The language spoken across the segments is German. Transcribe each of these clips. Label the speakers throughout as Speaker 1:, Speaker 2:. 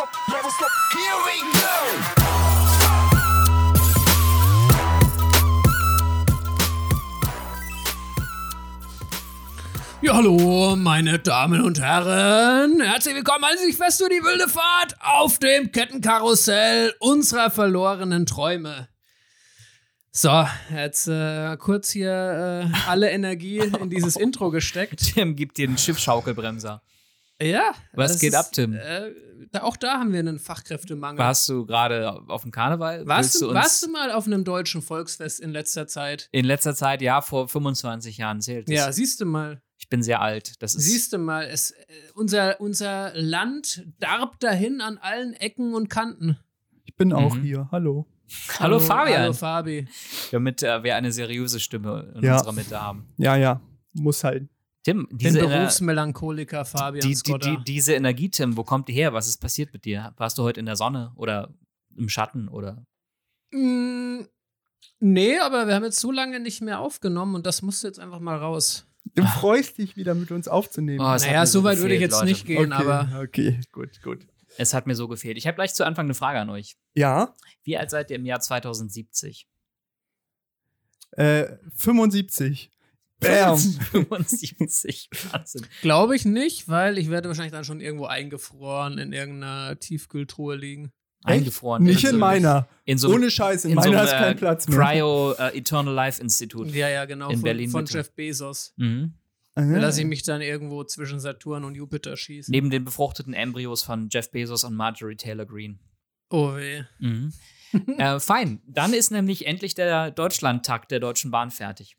Speaker 1: stop, never stop. Here we go.
Speaker 2: Ja, hallo, meine Damen und Herren. Herzlich willkommen an sich fest für die wilde Fahrt auf dem Kettenkarussell unserer verlorenen Träume. So, jetzt äh, kurz hier äh, alle Energie in dieses Intro gesteckt.
Speaker 3: Tim gibt dir einen Schiffschaukelbremser.
Speaker 2: Ja.
Speaker 3: Was geht ab, Tim?
Speaker 2: Äh, auch da haben wir einen Fachkräftemangel.
Speaker 3: Warst du gerade auf dem Karneval?
Speaker 2: Warst du, warst du mal auf einem deutschen Volksfest in letzter Zeit?
Speaker 3: in letzter Zeit, ja, vor 25 Jahren zählt es.
Speaker 2: Ja, siehst du mal.
Speaker 3: Ich bin sehr alt. Das ist
Speaker 2: Siehst du mal, es, äh, unser, unser Land darbt dahin an allen Ecken und Kanten.
Speaker 4: Ich bin auch
Speaker 3: Mhm.
Speaker 4: hier. Hallo.
Speaker 3: Hallo, Fabian.
Speaker 2: Hallo Fabi.
Speaker 3: damit äh, wir eine seriöse Stimme in
Speaker 4: Ja.
Speaker 3: unserer Mitte haben.
Speaker 4: Ja, ja. Muss halt.
Speaker 3: Tim,
Speaker 2: Den
Speaker 3: diese, Ener
Speaker 2: Berufsmelancholiker Fabian
Speaker 3: die, die, die, diese Energie, Tim, wo kommt die her? Was ist passiert mit dir? Warst du heute in der Sonne oder im Schatten oder?
Speaker 2: Mm, nee, aber wir haben jetzt so lange nicht mehr aufgenommen und das musste jetzt einfach mal raus.
Speaker 4: Du freust dich wieder mit uns aufzunehmen.
Speaker 3: Oh,
Speaker 2: naja, so weit würde ich jetzt
Speaker 3: Leute.
Speaker 2: nicht gehen,
Speaker 4: okay,
Speaker 2: aber
Speaker 4: Okay, gut, gut.
Speaker 3: Es hat mir so gefehlt. Ich habe gleich zu Anfang eine Frage an euch.
Speaker 4: Ja,
Speaker 3: Wie alt seid ihr im Jahr 2070?
Speaker 4: äh, 75. Bam.
Speaker 3: 75. Wahnsinn.
Speaker 2: glaube ich nicht, weil ich werde wahrscheinlich dann schon irgendwo eingefroren in irgendeiner Tiefkühltruhe liegen.
Speaker 3: Eingefroren.
Speaker 4: Nicht
Speaker 3: so-
Speaker 4: in meiner.
Speaker 3: In so,
Speaker 4: Ohne Scheiß, in,
Speaker 3: in so
Speaker 4: meiner
Speaker 3: einem,
Speaker 4: ist kein
Speaker 3: äh,
Speaker 4: Platz mehr.
Speaker 3: Cryo äh, Eternal Life Institut.
Speaker 2: Ja, ja, genau.
Speaker 3: In
Speaker 2: von,
Speaker 3: Berlin
Speaker 2: von. Jeff Bezos.
Speaker 3: Mhm.
Speaker 4: Ah,
Speaker 2: Da lasse ich mich dann irgendwo zwischen Saturn und Jupiter schießen.
Speaker 3: Neben den befruchteten Embryos von Jeff Bezos und Marjorie Taylor Greene.
Speaker 2: Oh weh.
Speaker 3: Mhm. äh, fein. Dann ist nämlich endlich der Deutschlandtakt der Deutschen Bahn fertig.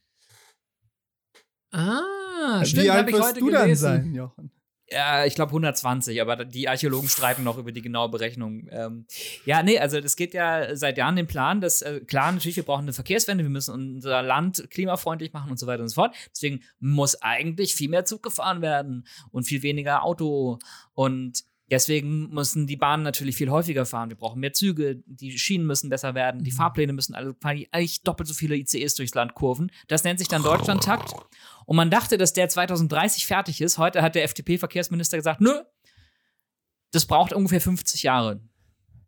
Speaker 2: Ah, stimmt,
Speaker 4: Wie
Speaker 2: habe
Speaker 4: alt
Speaker 2: ich
Speaker 4: wirst
Speaker 2: heute
Speaker 4: du dann
Speaker 2: gelesen.
Speaker 4: sein, Jochen?
Speaker 3: Ja, ich glaube 120, aber die Archäologen streiten noch über die genaue Berechnung. Ähm, ja, nee, also das geht ja seit Jahren den Plan, dass äh, klar, natürlich, wir brauchen eine Verkehrswende, wir müssen unser Land klimafreundlich machen und so weiter und so fort. Deswegen muss eigentlich viel mehr Zug gefahren werden und viel weniger Auto. Und deswegen müssen die Bahnen natürlich viel häufiger fahren. Wir brauchen mehr Züge, die Schienen müssen besser werden, die Fahrpläne müssen alle eigentlich doppelt so viele ICEs durchs Land kurven. Das nennt sich dann Deutschlandtakt. Und man dachte, dass der 2030 fertig ist. Heute hat der FDP-Verkehrsminister gesagt, nö, das braucht ungefähr 50 Jahre.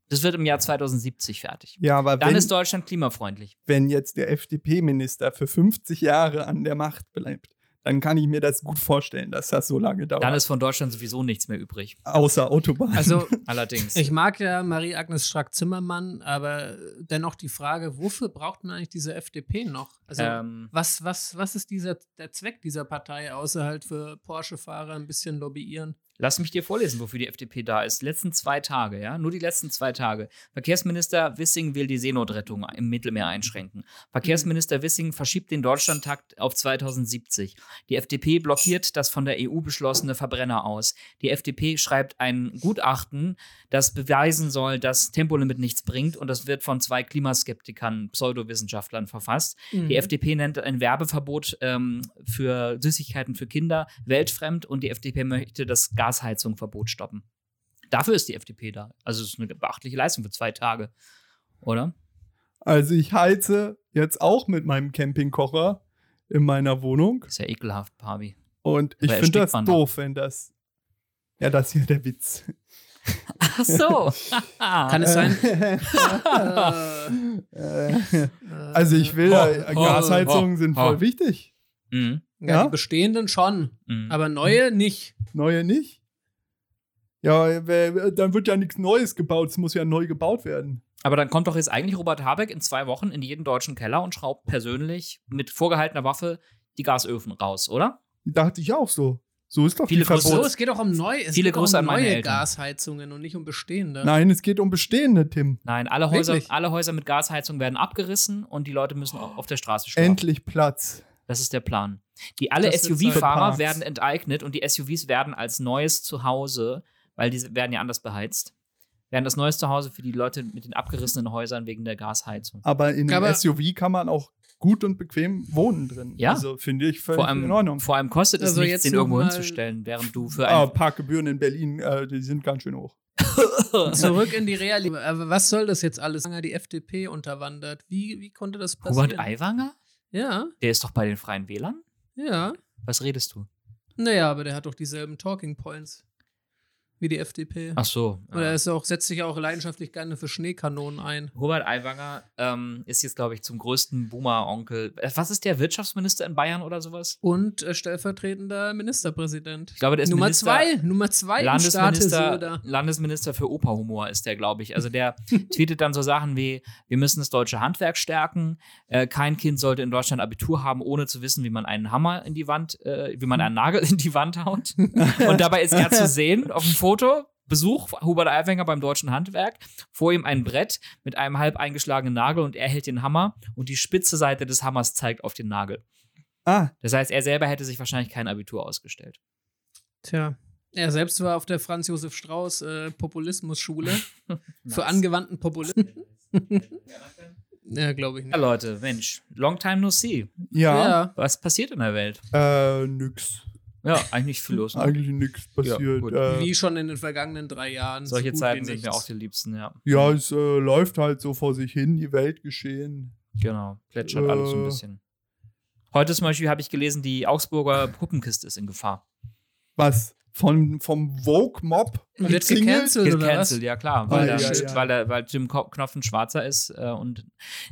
Speaker 3: Das wird im Jahr 2070 fertig.
Speaker 4: Ja, aber
Speaker 3: Dann
Speaker 4: wenn,
Speaker 3: ist Deutschland klimafreundlich.
Speaker 4: wenn jetzt der FDP-Minister für 50 Jahre an der Macht bleibt, dann kann ich mir das gut vorstellen, dass das so lange dauert.
Speaker 3: Dann ist von Deutschland sowieso nichts mehr übrig.
Speaker 4: Außer Autobahn.
Speaker 2: Also,
Speaker 3: Allerdings.
Speaker 2: ich mag ja Marie-Agnes Strack-Zimmermann, aber dennoch die Frage, wofür braucht man eigentlich diese FDP noch? Also,
Speaker 3: ähm,
Speaker 2: was, was, was ist dieser, der Zweck dieser Partei, außer halt für Porsche-Fahrer ein bisschen lobbyieren?
Speaker 3: Lass mich dir vorlesen, wofür die FDP da ist. Die letzten zwei Tage, ja, nur die letzten zwei Tage. Verkehrsminister Wissing will die Seenotrettung im Mittelmeer einschränken. Verkehrsminister Wissing verschiebt den Deutschlandtakt auf 2070. Die FDP blockiert das von der EU beschlossene Verbrenner aus. Die FDP schreibt ein Gutachten, das beweisen soll, dass Tempolimit nichts bringt und das wird von zwei Klimaskeptikern, Pseudowissenschaftlern verfasst.
Speaker 2: Mhm.
Speaker 3: Die FDP nennt ein Werbeverbot ähm, für Süßigkeiten für Kinder weltfremd und die FDP möchte das Gasheizungverbot stoppen. Dafür ist die FDP da. Also es ist eine beachtliche Leistung für zwei Tage, oder?
Speaker 4: Also ich heize jetzt auch mit meinem Campingkocher in meiner Wohnung.
Speaker 3: Ist ja ekelhaft, Pavi.
Speaker 4: Und ich finde das doof, wenn das. Ja, das ist ja der Witz.
Speaker 3: Ach so.
Speaker 2: Kann es sein?
Speaker 4: Also ich will,
Speaker 3: Oh,
Speaker 4: Gasheizungen
Speaker 3: oh,
Speaker 4: sind
Speaker 3: oh.
Speaker 4: voll wichtig.
Speaker 3: Mhm.
Speaker 2: ja,
Speaker 4: Ja?
Speaker 2: die bestehenden schon,
Speaker 3: Mhm.
Speaker 2: aber neue nicht.
Speaker 4: Neue nicht. Ja, dann wird ja nichts Neues gebaut. Es muss ja neu gebaut werden.
Speaker 3: Aber dann kommt doch jetzt eigentlich Robert Habeck in zwei Wochen in jeden deutschen Keller und schraubt persönlich mit vorgehaltener Waffe die Gasöfen raus, oder?
Speaker 4: Dachte ich auch so. So ist doch
Speaker 3: Viele
Speaker 4: die
Speaker 3: Grüße-
Speaker 2: So,
Speaker 4: Verbot.
Speaker 2: es geht auch um neue, es
Speaker 3: Viele Grüße
Speaker 2: um
Speaker 3: an meine
Speaker 2: neue
Speaker 3: Eltern.
Speaker 2: Gasheizungen und nicht um bestehende.
Speaker 4: Nein, es geht um bestehende, Tim.
Speaker 3: Nein, alle Häuser,
Speaker 2: Wirklich?
Speaker 3: alle Häuser mit Gasheizung werden abgerissen und die Leute müssen au- auf der Straße schlafen.
Speaker 4: Endlich Platz.
Speaker 3: Das ist der Plan. Die alle SUV-Fahrer werden enteignet und die SUVs werden als neues Zuhause, weil die werden ja anders beheizt, werden das neues Zuhause für die Leute mit den abgerissenen Häusern wegen der Gasheizung.
Speaker 4: Aber in einem
Speaker 2: Aber-
Speaker 4: SUV kann man auch gut und bequem wohnen drin.
Speaker 3: Ja.
Speaker 4: Also finde ich völlig
Speaker 3: Vor allem,
Speaker 4: in Ordnung.
Speaker 3: vor allem kostet es
Speaker 2: Also
Speaker 3: nichts,
Speaker 2: jetzt
Speaker 3: den irgendwo hinzustellen, während du für
Speaker 4: Ah,
Speaker 3: ein
Speaker 4: Parkgebühren in Berlin, äh, die sind ganz schön hoch.
Speaker 2: Zurück in die Realität. Aber was soll das jetzt alles? Die FDP unterwandert. Wie, wie konnte das passieren?
Speaker 3: Robert Aiwanger?
Speaker 2: Ja,
Speaker 3: Der ist doch bei den Freien Wählern?
Speaker 2: ja.
Speaker 3: Was redest du?
Speaker 2: Naja, aber der hat doch dieselben Talking Points. Wie die FDP.
Speaker 3: Ach so.
Speaker 2: Oder
Speaker 3: ja.
Speaker 2: er ist auch, setzt sich auch leidenschaftlich gerne für Schneekanonen ein.
Speaker 3: Hubert Aiwanger ähm, ist jetzt, glaube ich, zum größten Boomer-Onkel. Äh, Was ist der Wirtschaftsminister in Bayern oder sowas?
Speaker 2: Und äh, stellvertretender Ministerpräsident.
Speaker 3: Ich glaube, der ist
Speaker 2: Nummer
Speaker 3: Minister-
Speaker 2: zwei, Nummer zwei
Speaker 3: Landesminister. Landesminister für Operhumor ist der, glaube ich. Also der tweetet dann so Sachen wie, wir müssen das deutsche Handwerk stärken. Äh, kein Kind sollte in Deutschland Abitur haben, ohne zu wissen, wie man einen Hammer in die Wand, äh, wie man einen Nagel in die Wand haut. Und dabei ist er zu sehen auf dem Foto, Besuch Hubert Aiwanger beim deutschen Handwerk, vor ihm ein Brett mit einem halb eingeschlagenen Nagel und er hält den Hammer und die spitze Seite des Hammers zeigt auf den Nagel.
Speaker 4: Ah,
Speaker 3: Das heißt, er selber hätte sich wahrscheinlich kein Abitur ausgestellt.
Speaker 2: Tja. Er selbst war auf der Franz Josef Strauß äh, Populismusschule für angewandten Populismus. ja, glaube ich nicht.
Speaker 3: Ja, Leute, Mensch, long time no see.
Speaker 4: ja,
Speaker 2: Ja.
Speaker 3: Was passiert in der Welt?
Speaker 4: äh, nix.
Speaker 3: Ja, eigentlich nicht viel los. Ne?
Speaker 4: Eigentlich nichts passiert.
Speaker 3: gut.
Speaker 4: äh,
Speaker 2: Wie schon in den vergangenen drei Jahren. so
Speaker 3: Solche
Speaker 2: gut
Speaker 3: Zeiten sind mir auch die liebsten, ja.
Speaker 4: ja, es äh, läuft halt so vor sich hin, die Welt geschehen.
Speaker 3: Genau, plätschert alles so ein
Speaker 4: Äh.
Speaker 3: bisschen. Heute zum Beispiel habe ich gelesen, die Augsburger Puppenkiste ist in Gefahr.
Speaker 4: Was? Von, vom Vogue-Mob?
Speaker 2: Wird
Speaker 4: umzingelt?
Speaker 2: gecancelt oder was?
Speaker 3: Gecancelt, ja klar, weil, der,
Speaker 4: ja, ja.
Speaker 3: weil, der, weil Jim Ko- Knopf ein Schwarzer ist äh, und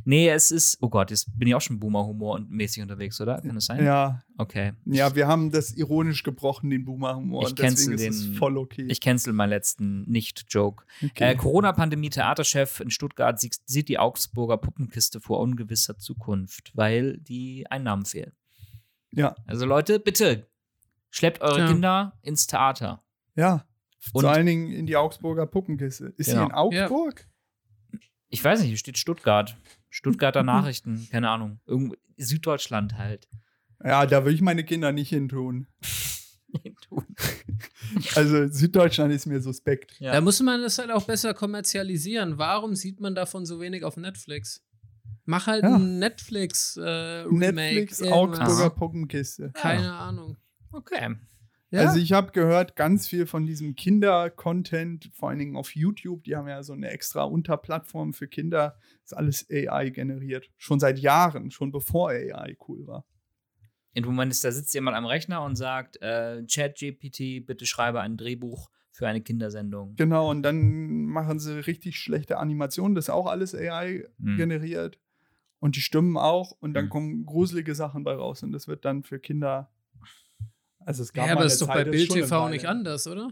Speaker 3: nee, es ist, oh Gott, jetzt bin ich auch schon Boomer-Humor und mäßig unterwegs, oder? Kann das sein?
Speaker 4: Ja,
Speaker 3: Okay.
Speaker 4: ja, wir haben das ironisch gebrochen, den Boomer-Humor.
Speaker 3: Ich
Speaker 4: und deswegen
Speaker 3: cancel
Speaker 4: ist es
Speaker 3: den-
Speaker 4: voll okay.
Speaker 3: Ich cancel meinen letzten Nicht-Joke.
Speaker 4: okay.
Speaker 3: Äh, Corona-Pandemie-Theaterchef in Stuttgart sie- sieht die Augsburger Puppenkiste vor ungewisser Zukunft, weil die Einnahmen fehlen.
Speaker 4: ja,
Speaker 3: Also Leute, bitte schleppt eure
Speaker 2: Ja.
Speaker 3: Kinder ins Theater.
Speaker 4: ja.
Speaker 3: Und-
Speaker 4: Vor allen Dingen in die Augsburger Puppenkiste. Ist
Speaker 3: Genau.
Speaker 4: sie in Augsburg?
Speaker 3: Ich weiß nicht, hier steht Stuttgart. Stuttgarter Nachrichten, keine Ahnung. Irgendwo, Süddeutschland halt.
Speaker 4: Ja, da will ich meine Kinder nicht hin tun. Also Süddeutschland ist mir suspekt.
Speaker 3: Ja.
Speaker 2: Da muss man das halt auch besser kommerzialisieren. Warum sieht man davon so wenig auf Netflix? Mach halt
Speaker 4: Ja.
Speaker 2: ein Netflix äh, Remake.
Speaker 4: Netflix. Augsburger. Puppenkiste.
Speaker 2: Keine Ahnung.
Speaker 3: Okay.
Speaker 2: Ja?
Speaker 4: Also ich habe gehört, ganz viel von diesem Kinder-Content, vor allen Dingen auf YouTube, die haben ja so eine extra Unterplattform für Kinder, ist alles AI generiert. Schon seit Jahren, schon bevor AI cool war.
Speaker 3: Und du meinst, da sitzt jemand am Rechner und sagt, äh, ChatGPT, bitte schreibe ein Drehbuch für eine Kindersendung.
Speaker 4: Genau, und dann machen sie richtig schlechte Animationen, das ist auch alles AI
Speaker 3: Hm.
Speaker 4: generiert. Und die Stimmen auch, und dann
Speaker 3: Hm.
Speaker 4: kommen gruselige Sachen bei raus. Und das wird dann für Kinder. Also es gab
Speaker 2: Ja, aber das ist doch
Speaker 4: Zeit,
Speaker 2: bei Bild TV nicht anders, oder?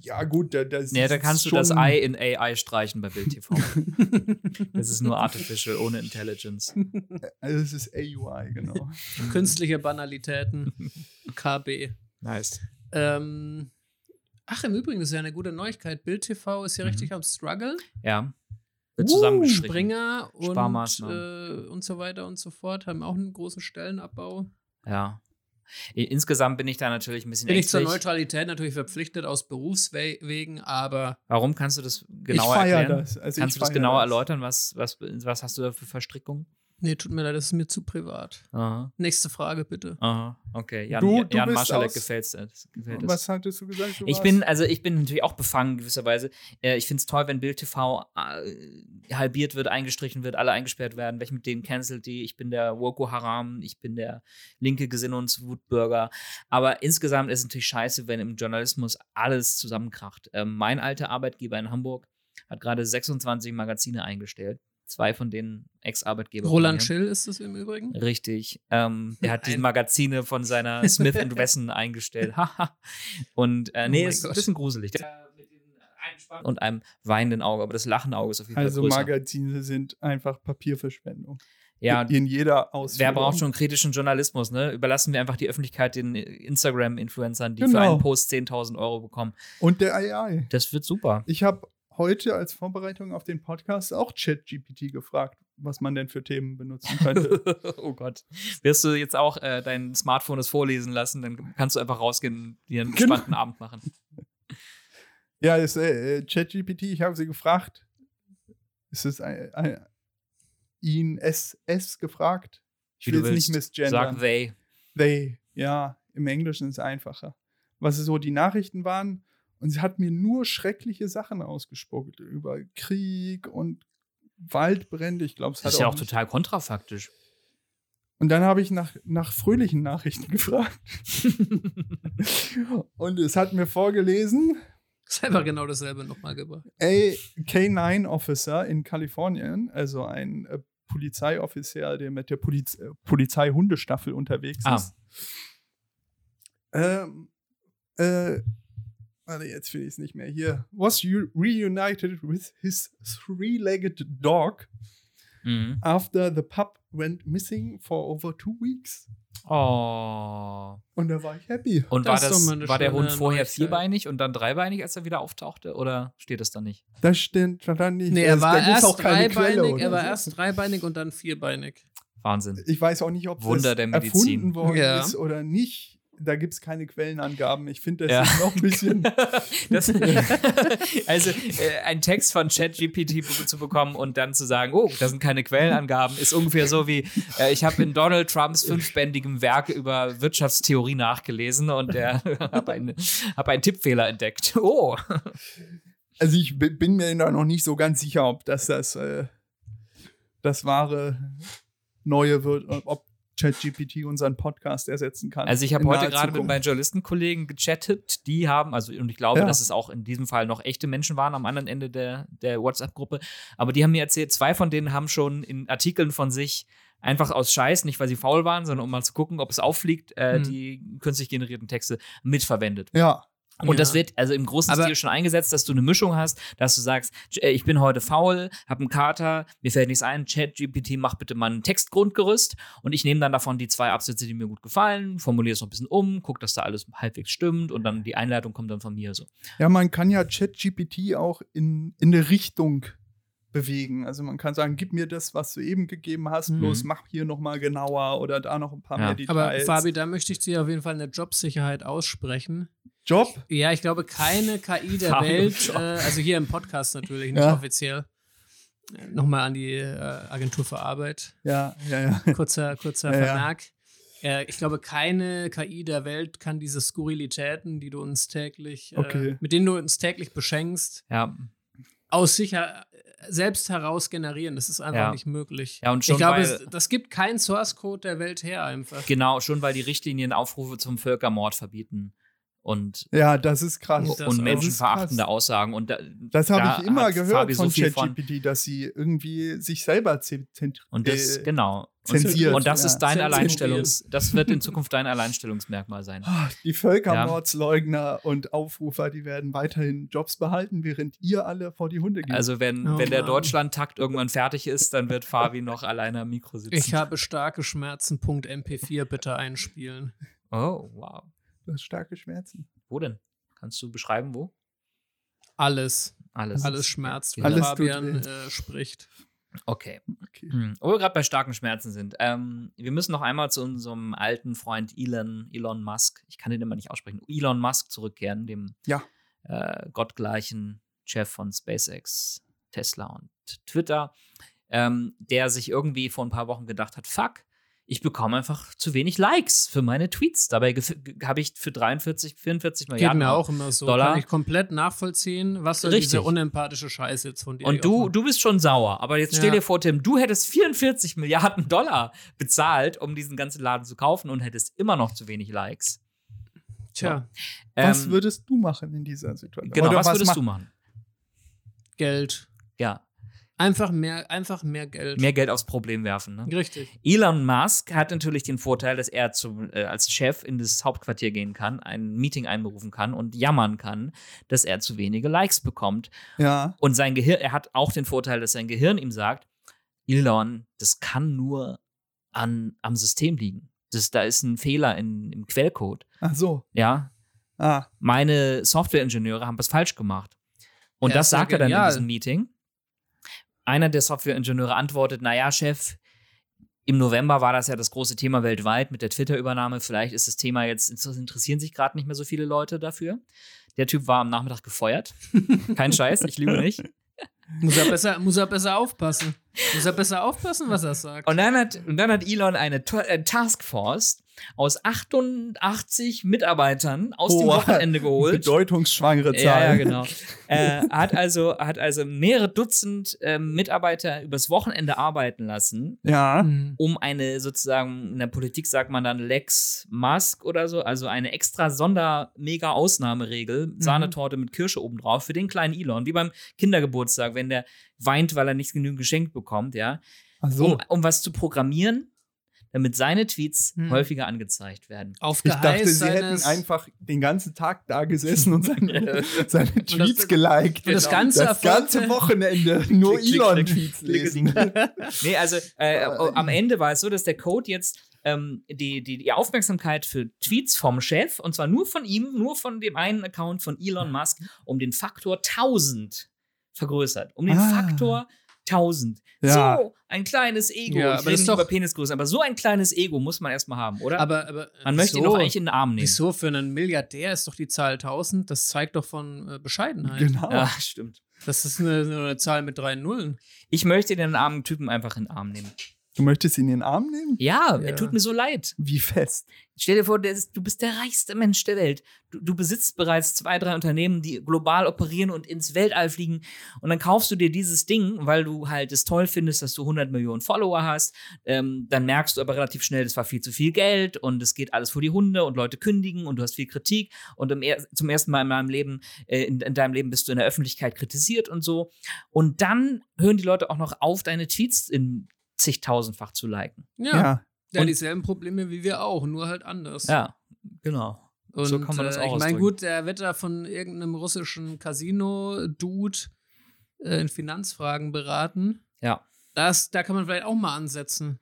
Speaker 4: Ja, gut, da, das
Speaker 3: Ja, da
Speaker 4: ist
Speaker 3: kannst du das Ei in AI streichen bei Bild TV. das ist nur Artificial, ohne Intelligence.
Speaker 4: Also es ist AUI, genau.
Speaker 2: Künstliche Banalitäten. KB.
Speaker 3: Nice.
Speaker 2: Ähm, ach, im Übrigen, das ist ja eine gute Neuigkeit. Bild TV ist ja
Speaker 3: Mhm.
Speaker 2: richtig am Struggle.
Speaker 3: Ja. Wird
Speaker 4: Uh.
Speaker 2: Springer und, äh, und so weiter und so fort haben auch einen großen Stellenabbau.
Speaker 3: Ja. Insgesamt bin ich da natürlich ein bisschen
Speaker 2: Bin ich zur
Speaker 3: ängstlich.
Speaker 2: Neutralität natürlich verpflichtet aus Berufswegen, aber
Speaker 3: Warum kannst du das genauer erklären?
Speaker 4: das. Also
Speaker 3: Kannst du das genauer erläutern? Was, was, was hast du da für Verstrickungen?
Speaker 2: Nee, tut mir leid, das ist mir zu privat.
Speaker 3: Aha.
Speaker 2: Nächste Frage bitte.
Speaker 3: Aha. Okay. Jan,
Speaker 4: Du- du
Speaker 3: Jan
Speaker 4: bist
Speaker 3: Marschalek gefällt's, äh, gefällt es.
Speaker 4: Was hattest du gesagt? Du
Speaker 3: Ich
Speaker 4: warst-
Speaker 3: bin, also ich bin natürlich auch befangen gewisserweise. Äh, ich finde es toll, wenn Bild TV äh, halbiert wird, eingestrichen wird, alle eingesperrt werden. Welche mit denen cancelt die? Ich bin der Woko Haram, ich bin der linke Gesinnungswutbürger. Aber insgesamt ist es natürlich scheiße, wenn im Journalismus alles zusammenkracht. Ähm, mein alter Arbeitgeber in Hamburg hat gerade 26 Magazine eingestellt. Zwei von denen Ex-Arbeitgeber.
Speaker 2: Roland. Schill ist es im Übrigen.
Speaker 3: Richtig. Ähm, der hat die
Speaker 2: Ein-
Speaker 3: Magazine von seiner Smith Wesson eingestellt. Haha. Und äh,
Speaker 2: Oh
Speaker 3: nee,
Speaker 2: mein
Speaker 3: ist ein
Speaker 2: Gott.
Speaker 3: bisschen gruselig. Der Spann- Und einem weinenden Auge, aber das lachende Auge ist auf jeden Fall
Speaker 4: Also
Speaker 3: größer.
Speaker 4: Magazine sind einfach Papierverschwendung.
Speaker 3: ja,
Speaker 4: In jeder Ausführung.
Speaker 3: wer braucht schon kritischen Journalismus, ne? Überlassen wir einfach die Öffentlichkeit den Instagram-Influencern, die für
Speaker 4: Genau.
Speaker 3: einen Post 10.000 Euro bekommen.
Speaker 4: Und der AI.
Speaker 3: Das wird super.
Speaker 4: Ich habe heute als Vorbereitung auf den Podcast auch ChatGPT gefragt, was man denn für Themen benutzen könnte.
Speaker 3: oh Gott. Wirst du jetzt auch äh, dein Smartphone das vorlesen lassen, dann kannst du einfach rausgehen und dir einen
Speaker 4: Genau.
Speaker 3: entspannten Abend machen.
Speaker 4: ja, ist äh, äh, ChatGPT, ich habe sie gefragt. Ist es ein, ein, ihn es gefragt? Ich will es nicht misgendern.
Speaker 3: Sag they.
Speaker 4: They, ja, im Englischen ist es einfacher. Was so die Nachrichten waren, und sie hat mir nur schreckliche Sachen ausgespuckt über Krieg und Waldbrände. Ich glaube, es hat
Speaker 3: Das ist ja auch total kontrafaktisch.
Speaker 4: Und dann habe ich nach, nach fröhlichen Nachrichten gefragt. und es hat mir vorgelesen,
Speaker 2: Ist einfach genau dasselbe nochmal gebracht.
Speaker 4: A K9 Officer in Kalifornien, also ein äh, Polizeioffizier, der mit der Poliz äh, Polizeihundestaffel unterwegs
Speaker 3: Ah.
Speaker 4: ist. Ähm, äh, warte, jetzt finde ich es nicht mehr hier. Was reunited with his three-legged dog
Speaker 3: Mhm.
Speaker 4: after the pup went missing for over two weeks.
Speaker 3: Oh.
Speaker 4: Und da war ich happy.
Speaker 3: Und
Speaker 2: Das
Speaker 3: war, das, war der Hund vorher vierbeinig und dann dreibeinig, als er wieder auftauchte? Oder steht das da nicht?
Speaker 4: Das stimmt dann nicht.
Speaker 2: Nee, er
Speaker 4: Es-
Speaker 2: war erst
Speaker 4: auch keine Quelle
Speaker 2: dreibeinig, er war
Speaker 4: so.
Speaker 2: erst dreibeinig und dann vierbeinig.
Speaker 3: Wahnsinn.
Speaker 4: Ich weiß auch nicht, ob
Speaker 3: Wunder
Speaker 4: das
Speaker 3: der Medizin.
Speaker 4: erfunden worden
Speaker 2: Ja.
Speaker 4: ist oder nicht. Da gibt es keine Quellenangaben. Ich finde, das
Speaker 3: Ja.
Speaker 4: ist noch ein bisschen.
Speaker 3: Das, also äh, ein Text von ChatGPT zu bekommen und dann zu sagen, oh, da sind keine Quellenangaben, ist ungefähr so wie, äh, ich habe in Donald Trumps fünfbändigem Werk über Wirtschaftstheorie nachgelesen und der habe einen, hab einen Tippfehler entdeckt. Oh.
Speaker 4: Also, ich bi- bin mir da noch nicht so ganz sicher, ob das das, äh, das wahre Neue wird, ob ChatGPT unseren Podcast ersetzen kann.
Speaker 3: Also ich habe heute gerade mit meinen Journalistenkollegen gechattet, die haben, also und ich glaube,
Speaker 4: Ja.
Speaker 3: dass es auch in diesem Fall noch echte Menschen waren am anderen Ende der, der WhatsApp-Gruppe, aber die haben mir erzählt, zwei von denen haben schon in Artikeln von sich einfach aus Scheiß, nicht weil sie faul waren, sondern um mal zu gucken, ob es auffliegt, äh,
Speaker 2: Hm.
Speaker 3: die künstlich generierten Texte mitverwendet.
Speaker 4: Ja,
Speaker 3: Und das
Speaker 2: Ja.
Speaker 3: wird also im großen
Speaker 2: Aber-
Speaker 3: Stil schon eingesetzt, dass du eine Mischung hast, dass du sagst, äh, ich bin heute faul, habe einen Kater, mir fällt nichts ein, ChatGPT, mach bitte mal ein Textgrundgerüst und ich nehme dann davon die zwei Absätze, die mir gut gefallen, formuliere es noch ein bisschen um, gucke, dass da alles halbwegs stimmt und dann die Einleitung kommt dann von mir so.
Speaker 4: ja, man kann ja ChatGPT auch in, in eine Richtung bewegen. Also man kann sagen, gib mir das, was du eben gegeben hast,
Speaker 2: Mhm.
Speaker 4: bloß mach hier noch mal genauer oder da noch ein paar
Speaker 3: Ja.
Speaker 4: mehr Details.
Speaker 2: Aber Fabi, da möchte ich dir auf jeden Fall eine Jobsicherheit aussprechen.
Speaker 4: Job?
Speaker 2: Ja, ich glaube, keine KI der Welt, äh, also hier im Podcast natürlich, nicht
Speaker 4: Ja.
Speaker 2: offiziell. Äh, Nochmal an die äh, Agentur für Arbeit.
Speaker 4: Ja, ja, ja.
Speaker 2: Kurzer, kurzer
Speaker 4: Ja, ja.
Speaker 2: Vermerk. Äh, ich glaube, keine KI der Welt kann diese Skurrilitäten, die du uns täglich, äh,
Speaker 4: Okay.
Speaker 2: mit denen du uns täglich beschenkst,
Speaker 3: Ja,
Speaker 2: aus sich selbst heraus generieren. Das ist einfach
Speaker 3: Ja.
Speaker 2: nicht möglich.
Speaker 3: Ja, und schon
Speaker 2: ich glaube,
Speaker 3: weil-
Speaker 2: es, das gibt keinen Source Code der Welt her einfach.
Speaker 3: genau, schon weil die Richtlinien Aufrufe zum Völkermord verbieten und,
Speaker 4: Ja, das ist krass.
Speaker 2: Das
Speaker 3: und menschenverachtende Aussagen und da,
Speaker 4: Das
Speaker 3: da
Speaker 4: habe ich immer gehört
Speaker 3: Fabi so
Speaker 4: von
Speaker 3: von
Speaker 4: ChatGPT, dass sie irgendwie sich selber zentrieren.
Speaker 3: und das,
Speaker 4: äh,
Speaker 3: genau.
Speaker 4: zensiert,
Speaker 3: Und, das
Speaker 4: ja.
Speaker 3: ist dein. Alleinstellungs, das wird in Zukunft dein Alleinstellungsmerkmal sein.
Speaker 4: Ah, Die Völkermordsleugner und Aufrufer, die werden weiterhin Jobs behalten, während ihr alle vor die Hunde geht.
Speaker 3: Also wenn,
Speaker 2: Oh
Speaker 3: wenn der. Deutschlandtakt irgendwann fertig ist, dann wird Fabi noch alleine am Mikro sitzen.
Speaker 2: Ich habe starke Schmerzen. Punkt MP4 bitte einspielen.
Speaker 3: oh, wow.
Speaker 4: Du hast starke Schmerzen.
Speaker 3: Wo denn? Kannst du beschreiben, wo?
Speaker 2: Alles.
Speaker 3: Alles.
Speaker 2: Alles schmerzt, wenn
Speaker 4: Alles
Speaker 2: Fabian äh, spricht.
Speaker 3: Okay.
Speaker 4: Okay.
Speaker 3: Hm. Wo wir gerade bei starken Schmerzen sind. Ähm, wir müssen noch einmal zu unserem alten Freund Elon, Elon Musk, ich kann den immer nicht aussprechen, Elon Musk zurückkehren, dem
Speaker 4: Ja.
Speaker 3: äh, gottgleichen Chef von SpaceX, Tesla und Twitter, ähm, der sich irgendwie vor ein paar Wochen gedacht hat, fuck, ich bekomme einfach zu wenig Likes für meine Tweets. Dabei habe ich für 43, 44
Speaker 2: Geht
Speaker 3: Milliarden
Speaker 2: mir auch immer so.
Speaker 3: Dollar.
Speaker 2: Kann ich komplett nachvollziehen, was soll
Speaker 3: Richtig.
Speaker 2: diese unempathische Scheiße jetzt von dir
Speaker 3: Und du, du bist schon sauer. Aber jetzt stell
Speaker 2: Ja.
Speaker 3: dir vor, Tim, du hättest 44 Milliarden Dollar bezahlt, um diesen ganzen Laden zu kaufen und hättest immer noch zu wenig Likes.
Speaker 2: Tja,
Speaker 4: Was
Speaker 3: Ähm,
Speaker 4: würdest du machen in dieser Situation?
Speaker 3: Genau,
Speaker 4: Oder
Speaker 3: was würdest
Speaker 4: mach-
Speaker 3: du machen?
Speaker 2: Geld.
Speaker 3: Ja,
Speaker 2: Einfach mehr, einfach mehr Geld.
Speaker 3: mehr Geld aufs Problem werfen. Ne?
Speaker 2: Richtig.
Speaker 3: Elon Musk hat natürlich den Vorteil, dass er zum, äh, als Chef in das Hauptquartier gehen kann, ein Meeting einberufen kann und jammern kann, dass er zu wenige Likes bekommt.
Speaker 4: Ja,
Speaker 3: Und sein Gehirn, er hat auch den Vorteil, dass sein Gehirn ihm sagt, Elon, das kann nur an, am System liegen. Das, da ist ein Fehler in, im Quellcode.
Speaker 4: ach so.
Speaker 3: Ja,
Speaker 4: Ah,
Speaker 3: meine Softwareingenieure haben was falsch gemacht. Und
Speaker 2: Ja,
Speaker 3: das sagt er dann in diesem Meeting. Einer der Softwareingenieure antwortet, naja, Chef, im November war das ja das große Thema weltweit mit der Twitter-Übernahme. Vielleicht ist das Thema jetzt, es interessieren sich gerade nicht mehr so viele Leute dafür. Der Typ war am Nachmittag gefeuert. Kein Scheiß, ich lüge nicht.
Speaker 2: Muss er besser, muss er besser aufpassen. Muss er besser aufpassen, was er sagt.
Speaker 3: Und dann hat, und dann hat Elon eine äh, Taskforce aus 88 Mitarbeitern aus dem
Speaker 4: Boah,
Speaker 3: Wochenende geholt.
Speaker 4: Bedeutungsschwangere Zahl.
Speaker 3: Ja, ja, genau. äh, hat also hat also mehrere Dutzend ähm, Mitarbeiter übers Wochenende arbeiten lassen,
Speaker 4: Ja.
Speaker 2: Mhm.
Speaker 3: um eine sozusagen in der Politik sagt man dann Lex Musk oder so, also eine extra Sonder-Mega-Ausnahmeregel, Sahnetorte mit Kirsche obendrauf für den kleinen Elon, wie beim Kindergeburtstag, wenn der weint, weil er nicht genügend geschenkt bekommt, ja,
Speaker 4: so.
Speaker 3: um, um was zu programmieren, damit seine Tweets
Speaker 2: Hm.
Speaker 3: häufiger angezeigt werden.
Speaker 2: Auf
Speaker 4: Ich dachte, sie hätten einfach den ganzen Tag da gesessen und seine, seine
Speaker 2: das-
Speaker 4: Tweets geliked.
Speaker 2: und das ganze
Speaker 4: das ganze Wochenende nur Elon-Tweets lesen.
Speaker 3: Nee, also äh,
Speaker 4: Aber-
Speaker 3: am Ende war es so, dass der Code jetzt ähm, die, die, die Aufmerksamkeit für Tweets vom Chef, und zwar nur von ihm, nur von dem einen Account von Elon Musk, um den Faktor 1000 vergrößert. Um den
Speaker 4: Ah.
Speaker 3: Faktor 1000.
Speaker 4: Ja.
Speaker 3: So, ein kleines Ego.
Speaker 2: Ja,
Speaker 3: ich rede nicht über Penisgröße, aber so ein kleines Ego muss man erstmal haben, oder?
Speaker 2: aber, aber
Speaker 3: man möchte ihn doch eigentlich in den Arm nehmen.
Speaker 2: Wieso für einen Milliardär ist doch die Zahl 1000? Das zeigt doch von äh, Bescheidenheit.
Speaker 4: Genau.
Speaker 3: Ja, stimmt.
Speaker 2: Das ist eine, eine Zahl mit drei Nullen.
Speaker 3: Ich möchte den armen Typen einfach in den Arm nehmen.
Speaker 4: Du möchtest ihn in den Arm nehmen?
Speaker 3: Ja,
Speaker 2: Ja.
Speaker 3: er tut mir so leid.
Speaker 4: Wie fest?
Speaker 3: Stell dir vor, ist, du bist der reichste Mensch der Welt. Du, du besitzt bereits zwei, drei Unternehmen, die global operieren und ins Weltall fliegen. Und dann kaufst du dir dieses Ding, weil du halt es toll findest, dass du 100 Millionen Follower hast. Ähm, dann merkst du aber relativ schnell, das war viel zu viel Geld und es geht alles vor die Hunde und Leute kündigen und du hast viel Kritik. Und er zum ersten Mal in meinem Leben, äh, in, in deinem Leben bist du in der Öffentlichkeit kritisiert und so. Und dann hören die Leute auch noch auf, deine Tweets in zigtausendfach zu liken.
Speaker 2: Ja.
Speaker 4: Ja.
Speaker 2: Der hat dieselben Probleme wie wir auch, nur halt anders.
Speaker 3: Ja, genau.
Speaker 2: Und,
Speaker 3: so kann man das
Speaker 2: äh,
Speaker 3: auch
Speaker 2: Ich meine, gut, der wird da von irgendeinem russischen Casino-Dude äh, in Finanzfragen beraten.
Speaker 3: Ja.
Speaker 2: Das, da kann man vielleicht auch mal ansetzen,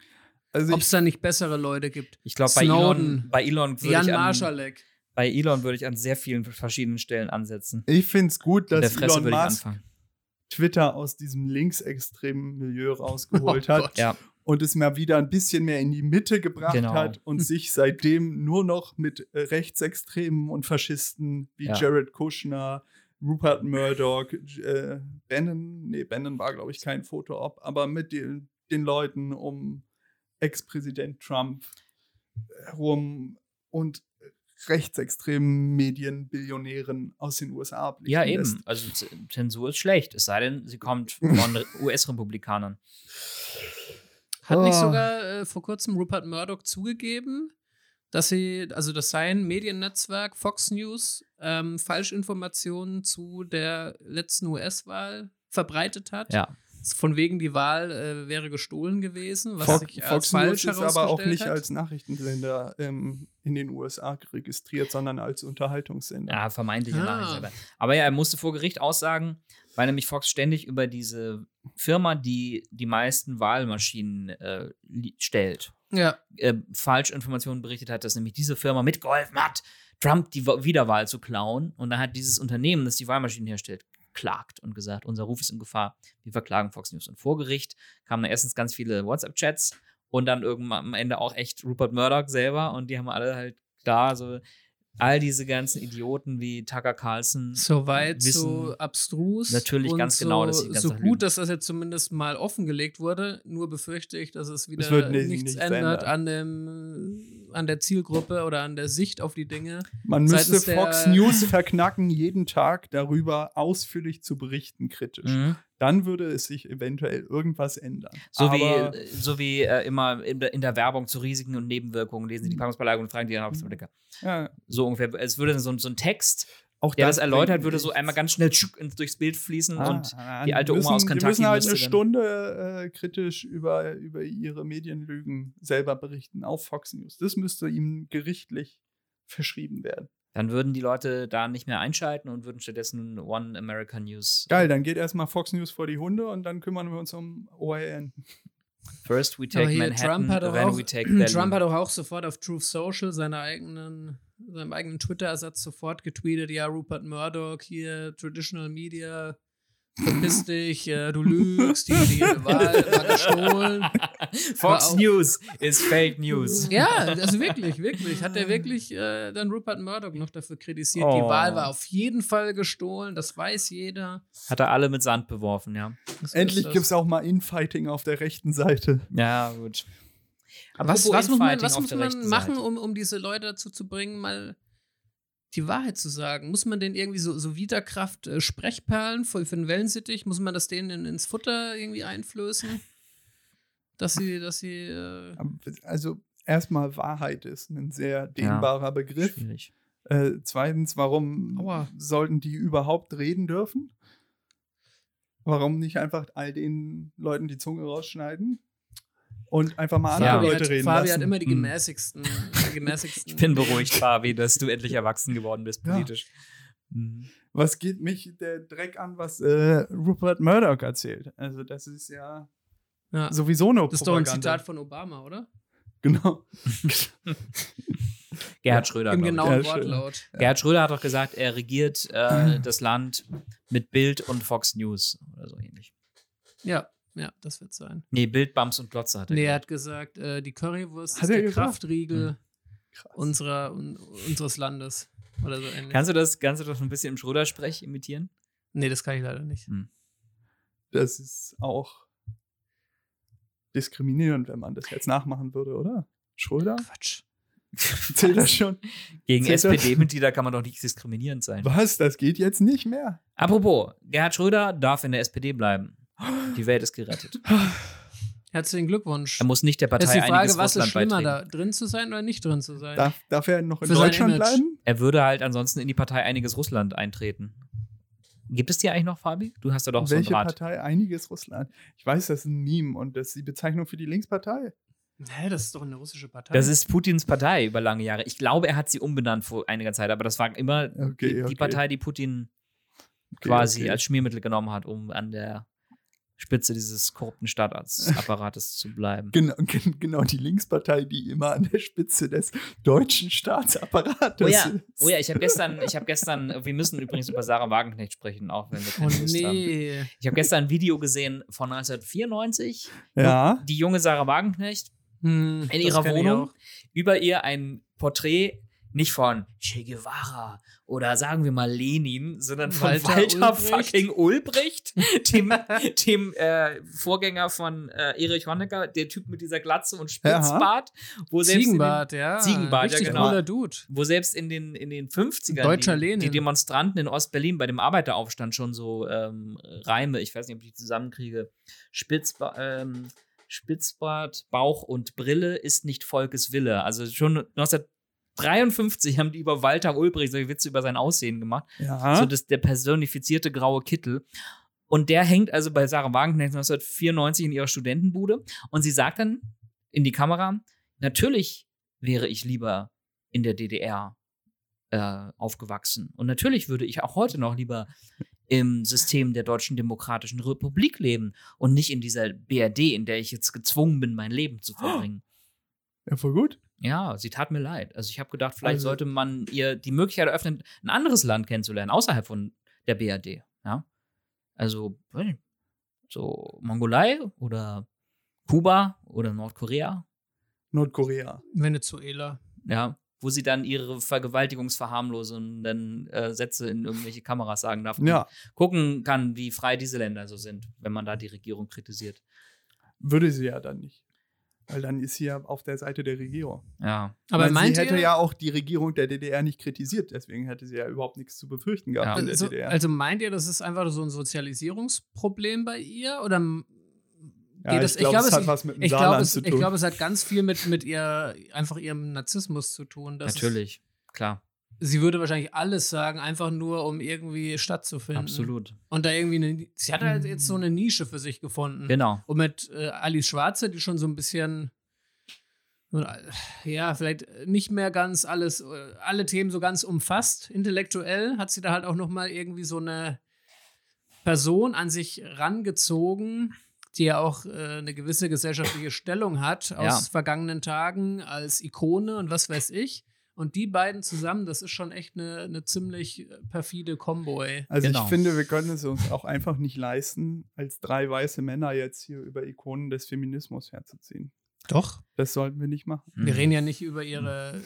Speaker 4: Also
Speaker 2: ob es da nicht bessere Leute gibt.
Speaker 3: Ich glaube, bei. Elon, bei Elon würde
Speaker 2: Jan
Speaker 3: ich an,
Speaker 2: Marschalek.
Speaker 3: bei Elon würde ich an sehr vielen verschiedenen Stellen ansetzen.
Speaker 4: ich finde es gut,
Speaker 3: In der
Speaker 4: dass
Speaker 3: Fresse
Speaker 4: Elon
Speaker 3: würde ich
Speaker 4: Musk
Speaker 3: anfangen.
Speaker 4: Twitter aus diesem linksextremen Milieu rausgeholt
Speaker 2: Oh
Speaker 4: hat.
Speaker 3: Ja,
Speaker 4: und es mal wieder ein bisschen mehr in die Mitte gebracht
Speaker 3: Genau.
Speaker 4: hat und sich seitdem nur noch mit äh, Rechtsextremen und Faschisten wie
Speaker 3: Ja.
Speaker 4: Jared Kushner, Rupert Murdoch, äh, Bannon, nee, Bannon war, glaube ich, kein Foto-Op, aber mit den, den Leuten um Ex-Präsident Trump herum und rechtsextremen Medienbillionären aus den USA blicken
Speaker 3: ja
Speaker 4: lässt.
Speaker 3: eben. Also Z- Zensur ist schlecht, es sei denn, sie kommt von US-Republikanern.
Speaker 2: Hat nicht
Speaker 4: Oh.
Speaker 2: sogar äh, vor kurzem Rupert Murdoch zugegeben, dass sie, also dass sein Mediennetzwerk Fox News ähm, Falschinformationen zu der letzten US-Wahl verbreitet hat.
Speaker 3: Ja.
Speaker 2: Von wegen die Wahl äh, wäre gestohlen gewesen, was
Speaker 4: Fox,
Speaker 2: sich als
Speaker 4: Fox
Speaker 2: falsch
Speaker 4: News ist aber auch nicht
Speaker 2: hat.
Speaker 4: als Nachrichtensender ähm, in den USA registriert, sondern als Unterhaltungssender.
Speaker 3: Ja, vermeintliche
Speaker 2: Ah.
Speaker 3: Nachricht. Aber ja, er musste vor Gericht aussagen, weil nämlich Fox ständig über diese Firma, die die meisten Wahlmaschinen äh, stellt,
Speaker 2: ja,
Speaker 3: äh, Falschinformationen berichtet hat, dass nämlich diese Firma mitgeholfen hat, Trump die Wa- Wiederwahl zu klauen. Und dann hat dieses Unternehmen, das die Wahlmaschinen herstellt, geklagt und gesagt, unser Ruf ist in Gefahr, wir verklagen Fox News. Und vor Gericht kamen dann erstens ganz viele WhatsApp-Chats und dann irgendwann am Ende auch echt Rupert Murdoch selber und die haben alle halt klar so all diese ganzen Idioten wie Tucker Carlson
Speaker 2: soweit
Speaker 3: wissen
Speaker 2: so abstrus.
Speaker 3: natürlich
Speaker 2: und
Speaker 3: ganz
Speaker 2: so,
Speaker 3: genau, dass sie ganz
Speaker 2: so gut,
Speaker 3: lügen.
Speaker 2: dass das jetzt zumindest mal offengelegt wurde. Nur befürchte ich, dass es wieder
Speaker 4: wird nicht-
Speaker 2: nichts
Speaker 4: nichts
Speaker 2: ändert
Speaker 4: ändern.
Speaker 2: an dem an der Zielgruppe oder an der Sicht auf die Dinge.
Speaker 4: Man müsste Fox News verknacken, jeden Tag darüber ausführlich zu berichten, kritisch.
Speaker 3: Mhm.
Speaker 4: Dann würde es sich eventuell irgendwas ändern.
Speaker 3: So
Speaker 4: Aber
Speaker 3: wie, so wie äh, immer in der, in der Werbung zu Risiken und Nebenwirkungen lesen Sie die Packungsbeilage und fragen die Apotheker.
Speaker 4: ja,
Speaker 3: So ungefähr. Es würde so, so ein Text,
Speaker 4: auch
Speaker 3: der das erläutert,
Speaker 4: bringt
Speaker 3: würde so einmal ganz schnell durchs Bild fließen
Speaker 4: Ah,
Speaker 3: und
Speaker 4: ah,
Speaker 3: die alte
Speaker 4: die
Speaker 3: Oma aus
Speaker 4: müssen-
Speaker 3: Kentucky
Speaker 4: Die müssen halt eine Stunde äh, kritisch über, über ihre Medienlügen selber berichten auf Fox News. Das müsste ihm gerichtlich verschrieben werden.
Speaker 3: dann würden die Leute da nicht mehr einschalten und würden stattdessen One American News.
Speaker 4: Geil, dann geht erstmal Fox News vor die Hunde und dann kümmern wir uns um ORN.
Speaker 3: First we take Manhattan,
Speaker 2: Trump hat, doch
Speaker 3: then
Speaker 2: auch,
Speaker 3: we take Berlin.
Speaker 2: Trump hat doch auch sofort auf Truth Social seine eigenen, seinem eigenen Twitter-Ersatz sofort getweetet, ja, Rupert Murdoch hier, Traditional Media, verpiss dich, äh, du lügst, die, die Wahl war gestohlen.
Speaker 3: Fox
Speaker 2: Aber auch-
Speaker 3: News ist Fake News.
Speaker 2: Ja, also wirklich, wirklich. Hat er wirklich äh, dann Rupert Murdoch noch dafür kritisiert, die
Speaker 3: Oh.
Speaker 2: Wahl war auf jeden Fall gestohlen, das weiß jeder.
Speaker 3: Hat er alle mit Sand beworfen, ja.
Speaker 2: Das
Speaker 4: Endlich gibt es auch mal Infighting auf der rechten Seite.
Speaker 3: Ja, gut.
Speaker 2: Was,
Speaker 3: Apropos
Speaker 2: was muss man,
Speaker 3: Infighting
Speaker 2: was
Speaker 3: auf
Speaker 2: muss man machen, um, um diese Leute dazu zu bringen, mal die Wahrheit zu sagen? Muss man denen irgendwie so, so Widerkraft äh, Sprechperlen für, für den Wellensittich, muss man das denen in, ins Futter irgendwie einflößen? Dass sie, dass sie. Äh,
Speaker 4: Also erstmal Wahrheit ist ein sehr dehnbarer Begriff.
Speaker 3: Schwierig.
Speaker 4: Äh, zweitens, warum
Speaker 2: Aua.
Speaker 4: sollten die überhaupt reden dürfen? Warum nicht einfach all den Leuten die Zunge rausschneiden und einfach mal andere
Speaker 3: Ja.
Speaker 2: Fabi,
Speaker 4: Leute
Speaker 2: hat,
Speaker 4: reden
Speaker 2: Fabi
Speaker 4: lassen?
Speaker 2: hat immer die
Speaker 3: Hm.
Speaker 2: gemäßigsten. die gemäßigsten
Speaker 3: Ich bin beruhigt, Fabi, dass du endlich erwachsen geworden bist
Speaker 4: Ja.
Speaker 3: politisch. Mhm.
Speaker 4: Was geht mich der Dreck an, was äh, Rupert Murdoch erzählt? Also das ist ja
Speaker 2: Ja.
Speaker 4: sowieso eine
Speaker 2: Das ist doch ein. Zitat von Obama, oder?
Speaker 4: Genau.
Speaker 3: Gerhard Schröder.
Speaker 2: Im genauen
Speaker 4: Ja, schön.
Speaker 2: Wortlaut.
Speaker 3: Gerhard Schröder hat doch gesagt, er regiert äh, das Land mit Bild und Fox News oder so ähnlich.
Speaker 2: Ja, ja, das wird sein.
Speaker 3: Nee, Bild, Bums und Glotze hat er
Speaker 2: Nee, er hat gesagt, äh, die Currywurst
Speaker 4: Hat
Speaker 2: ist
Speaker 4: er
Speaker 2: der
Speaker 4: gesagt?
Speaker 2: Kraftriegel
Speaker 4: Krass.
Speaker 2: unserer, un, unseres Landes. Oder so ähnlich.
Speaker 3: Kannst du das, kannst du das ein bisschen im Schröder-Sprech imitieren?
Speaker 2: nee, das kann ich leider nicht.
Speaker 4: Das ist auch diskriminierend, wenn man das jetzt nachmachen würde, oder? Schröder?
Speaker 2: Quatsch.
Speaker 4: Zählt das schon?
Speaker 3: Gegen? SPD-Mitglieder kann man doch nicht diskriminierend sein.
Speaker 4: Was? Das geht jetzt nicht mehr?
Speaker 3: Apropos, Gerhard Schröder darf in der SPD bleiben. Die Welt ist gerettet.
Speaker 2: Herzlichen Glückwunsch.
Speaker 3: Er muss nicht der
Speaker 2: Das
Speaker 3: Partei
Speaker 2: ist die Frage,
Speaker 3: einiges
Speaker 2: was ist
Speaker 3: Russland
Speaker 2: schlimmer,
Speaker 3: beitreten.
Speaker 2: da drin zu sein oder nicht drin zu sein?
Speaker 4: Darf, darf er noch in
Speaker 2: Für sein
Speaker 4: Deutschland
Speaker 2: Image.
Speaker 4: bleiben?
Speaker 3: Er würde halt ansonsten in die Partei einiges Russland eintreten. Gibt es die eigentlich noch, Fabi? Du hast ja doch
Speaker 4: Welche
Speaker 3: so einen Rat.
Speaker 4: Partei? Einiges Russland. Ich weiß, das ist ein Meme und das ist die Bezeichnung für die Linkspartei.
Speaker 2: Hä, das ist doch eine russische Partei.
Speaker 3: Das ist Putins Partei über lange Jahre. Ich glaube, er hat sie umbenannt vor einiger Zeit, aber das war immer
Speaker 4: Okay,
Speaker 3: die,
Speaker 4: okay.
Speaker 3: die Partei, die Putin
Speaker 4: Okay,
Speaker 3: quasi
Speaker 4: okay.
Speaker 3: als Schmiermittel genommen hat, um an der Spitze dieses korrupten Staatsapparates zu bleiben.
Speaker 4: Genau, gen- genau, die Linkspartei, die immer an der Spitze des deutschen Staatsapparates
Speaker 3: Oh ja,
Speaker 4: ist.
Speaker 3: oh ja, ich habe gestern, ich habe gestern, wir müssen übrigens über Sarah Wagenknecht sprechen, auch wenn wir
Speaker 2: Oh
Speaker 3: keine Lust haben.
Speaker 2: nee.
Speaker 3: Ich habe gestern ein Video gesehen von 1994.
Speaker 4: Ja,
Speaker 3: Die junge Sarah Wagenknecht
Speaker 2: Hm,
Speaker 3: in ihrer Wohnung über ihr ein Porträt nicht von Che Guevara oder sagen wir mal Lenin, sondern von
Speaker 2: Walter
Speaker 3: Walter,
Speaker 2: Ulbricht.
Speaker 3: fucking Ulbricht, dem, dem äh, Vorgänger von äh, Erich Honecker, der Typ mit dieser Glatze und Spitzbart, wo selbst in den,
Speaker 2: Ziegenbart, ja.
Speaker 3: Ziegenbart, ja, genau.
Speaker 2: cooler Dude.
Speaker 3: wo selbst in den, in den 50ern
Speaker 2: Deutscher
Speaker 3: die, die Demonstranten in Ostberlin bei dem Arbeiteraufstand schon so ähm, Reime, ich weiß nicht, ob ich die zusammenkriege, Spitzba ähm, Spitzbart, Bauch und Brille ist nicht Volkes Wille. Also schon 1953 haben die über Walter Ulbricht solche Witze über sein Aussehen gemacht.
Speaker 4: ja.
Speaker 3: So das, der personifizierte graue Kittel. Und der hängt also bei Sarah Wagenknecht 1994 in ihrer Studentenbude. Und sie sagt dann in die Kamera, natürlich wäre ich lieber in der DDR äh, aufgewachsen. Und natürlich würde ich auch heute noch lieber im System der Deutschen Demokratischen Republik leben und nicht in dieser BRD, in der ich jetzt gezwungen bin, mein Leben zu verbringen.
Speaker 4: ja, voll gut.
Speaker 3: Ja, sie tat mir leid. Also ich habe gedacht, vielleicht
Speaker 4: Also-
Speaker 3: sollte man ihr die Möglichkeit eröffnen, ein anderes Land kennenzulernen, außerhalb von der BRD. Ja? Also, so Mongolei oder Kuba oder Nordkorea,
Speaker 4: Nordkorea.
Speaker 2: Venezuela.
Speaker 3: ja, wo sie dann ihre vergewaltigungsverharmlosenden äh, Sätze in irgendwelche Kameras sagen darf. und
Speaker 4: Ja,
Speaker 3: Gucken kann, wie frei diese Länder so sind, wenn man da die Regierung kritisiert.
Speaker 4: würde sie ja dann nicht. Weil dann ist sie ja auf der Seite der Regierung.
Speaker 3: Ja.
Speaker 2: Aber
Speaker 4: Ich
Speaker 2: meint
Speaker 4: sie hätte
Speaker 2: ihr,
Speaker 4: ja auch die Regierung der DDR nicht kritisiert, deswegen hätte sie ja überhaupt nichts zu befürchten gehabt
Speaker 3: Ja.
Speaker 4: in der
Speaker 2: also,
Speaker 4: DDR.
Speaker 2: also meint ihr, das ist einfach so ein Sozialisierungsproblem bei ihr? Oder m-
Speaker 4: ja,
Speaker 2: geht das-
Speaker 4: ich glaube,
Speaker 2: ich glaub,
Speaker 4: es hat was mit dem
Speaker 2: ich
Speaker 4: Saarland
Speaker 2: es,
Speaker 4: zu
Speaker 2: ich
Speaker 4: tun.
Speaker 2: glaube, es hat ganz viel mit, mit ihr, einfach ihrem Narzissmus zu tun.
Speaker 3: Natürlich, klar,
Speaker 2: sie würde wahrscheinlich alles sagen, einfach nur, um irgendwie stattzufinden.
Speaker 3: absolut.
Speaker 2: Und da irgendwie eine, sie hat halt jetzt so eine Nische für sich gefunden.
Speaker 3: Genau.
Speaker 2: Und mit äh, Alice Schwarze, die schon so ein bisschen, ja, vielleicht nicht mehr ganz alles, äh, alle Themen so ganz umfasst, intellektuell, hat sie da halt auch noch mal irgendwie so eine Person an sich rangezogen, die ja auch äh, eine gewisse gesellschaftliche Stellung hat aus
Speaker 3: Ja.
Speaker 2: vergangenen Tagen als Ikone und was weiß ich. Und die beiden zusammen, das ist schon echt eine, eine ziemlich perfide Kombo, ey.
Speaker 4: Also
Speaker 3: Genau.
Speaker 4: ich finde, wir können es uns auch einfach nicht leisten, als drei weiße Männer jetzt hier über Ikonen des Feminismus herzuziehen.
Speaker 2: Doch.
Speaker 4: Das sollten wir nicht machen.
Speaker 2: Wir
Speaker 3: Mhm.
Speaker 2: reden ja nicht über ihre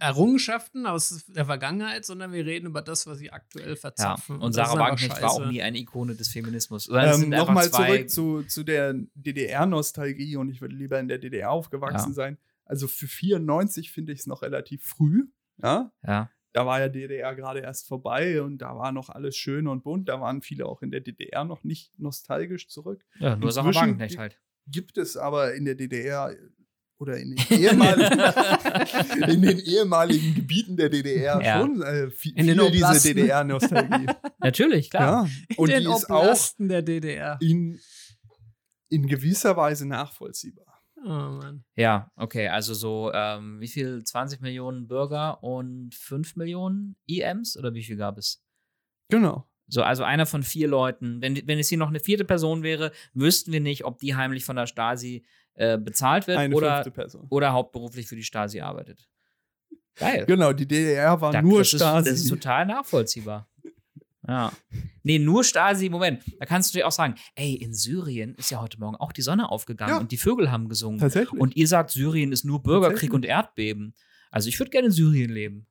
Speaker 2: Errungenschaften aus der Vergangenheit, sondern wir reden über das, was sie aktuell
Speaker 3: Ja,
Speaker 2: verzapfen.
Speaker 3: und
Speaker 2: das
Speaker 3: Sarah Wagenknecht war auch nie eine Ikone des Feminismus.
Speaker 4: Ähm, Nochmal zurück zu, zu der DDR-Nostalgie und ich würde lieber in der DDR aufgewachsen
Speaker 3: Ja.
Speaker 4: sein. Also für 94 finde ich es noch relativ früh. Ja?
Speaker 3: Ja,
Speaker 4: Da war ja DDR gerade erst vorbei und da war noch alles schön und bunt. Da waren viele auch in der DDR noch nicht nostalgisch zurück.
Speaker 3: ja nur
Speaker 4: Inzwischen
Speaker 3: Wagenknecht
Speaker 4: gibt-
Speaker 3: halt.
Speaker 4: Gibt es aber in der DDR oder in den ehemaligen, in den ehemaligen Gebieten der DDR
Speaker 3: Ja.
Speaker 4: schon äh, viel,
Speaker 2: In den
Speaker 4: viel diese. DDR-Nostalgie.
Speaker 3: Natürlich, klar.
Speaker 4: ja. Und
Speaker 2: in
Speaker 4: die
Speaker 2: den
Speaker 4: ist auch
Speaker 2: der DDR.
Speaker 4: in, in gewisser Weise nachvollziehbar.
Speaker 2: Oh Mann.
Speaker 3: Ja, okay, also so, ähm, wie viel? 20 Millionen Bürger und 5 Millionen EMs oder wie viel gab es?
Speaker 4: Genau.
Speaker 3: So, also einer von vier Leuten. Wenn, wenn es hier noch eine vierte Person wäre, wüssten wir nicht, ob die heimlich von der Stasi äh, bezahlt wird
Speaker 4: Eine
Speaker 3: oder, oder hauptberuflich für die Stasi arbeitet. Geil.
Speaker 4: Genau, die DDR war
Speaker 3: Da-
Speaker 4: nur
Speaker 3: das ist,
Speaker 4: Stasi.
Speaker 3: Das ist total nachvollziehbar. Ja. Nee, nur Stasi, Moment. Da kannst du dir auch sagen, ey, in Syrien ist ja heute Morgen auch die Sonne aufgegangen
Speaker 4: Ja.
Speaker 3: und die Vögel haben gesungen.
Speaker 4: Tatsächlich.
Speaker 3: Und ihr sagt, Syrien ist nur Bürgerkrieg und Erdbeben. Also ich würde gerne in Syrien leben.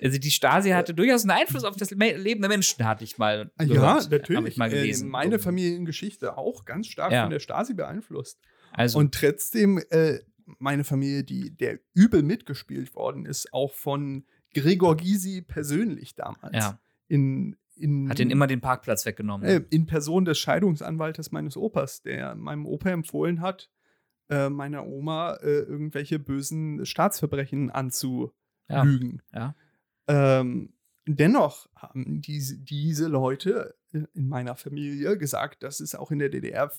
Speaker 3: Also die Stasi hatte durchaus einen Einfluss auf das Leben der Menschen, hatte ich mal
Speaker 4: ja,
Speaker 3: gehört. Habe
Speaker 4: natürlich.
Speaker 3: ich mal
Speaker 4: Äh,
Speaker 3: gelesen.
Speaker 4: meine Familiengeschichte auch ganz stark
Speaker 3: Ja.
Speaker 4: von der Stasi beeinflusst.
Speaker 3: Also,
Speaker 4: Und trotzdem, äh, meine Familie, die der übel mitgespielt worden ist, auch von Gregor Gysi persönlich damals.
Speaker 3: ja,
Speaker 4: In, in,
Speaker 3: hat den immer den Parkplatz weggenommen.
Speaker 4: äh, in Person des Scheidungsanwaltes meines Opas, der meinem Opa empfohlen hat, äh, meiner Oma äh, irgendwelche bösen Staatsverbrechen anzulügen.
Speaker 3: Ja.
Speaker 4: Ähm, dennoch haben diese, diese Leute äh, in meiner Familie gesagt, dass es auch in der DDR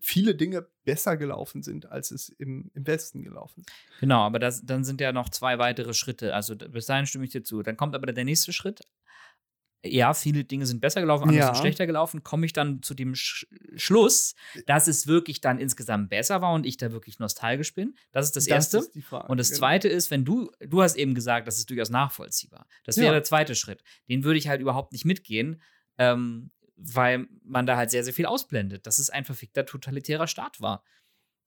Speaker 4: viele Dinge besser gelaufen sind, als es im, im Westen gelaufen ist.
Speaker 3: Genau, aber das, dann sind ja noch zwei weitere Schritte. Also bis dahin stimme ich dir zu. Dann kommt aber der nächste Schritt. Ja, viele Dinge sind besser gelaufen, andere
Speaker 4: Ja.
Speaker 3: sind schlechter gelaufen. Komme ich dann zu dem Sch Schluss, dass es wirklich dann insgesamt besser war und ich da wirklich nostalgisch bin? Das ist das, Erste.
Speaker 4: ist Frage.
Speaker 3: Und das
Speaker 4: genau.
Speaker 3: Zweite ist, wenn du, du hast eben gesagt, das ist durchaus nachvollziehbar. Das wäre
Speaker 4: Ja.
Speaker 3: der zweite Schritt. Den würde ich halt überhaupt nicht mitgehen, ähm, weil man da halt sehr, sehr viel ausblendet, dass es ein verfickter totalitärer Staat war.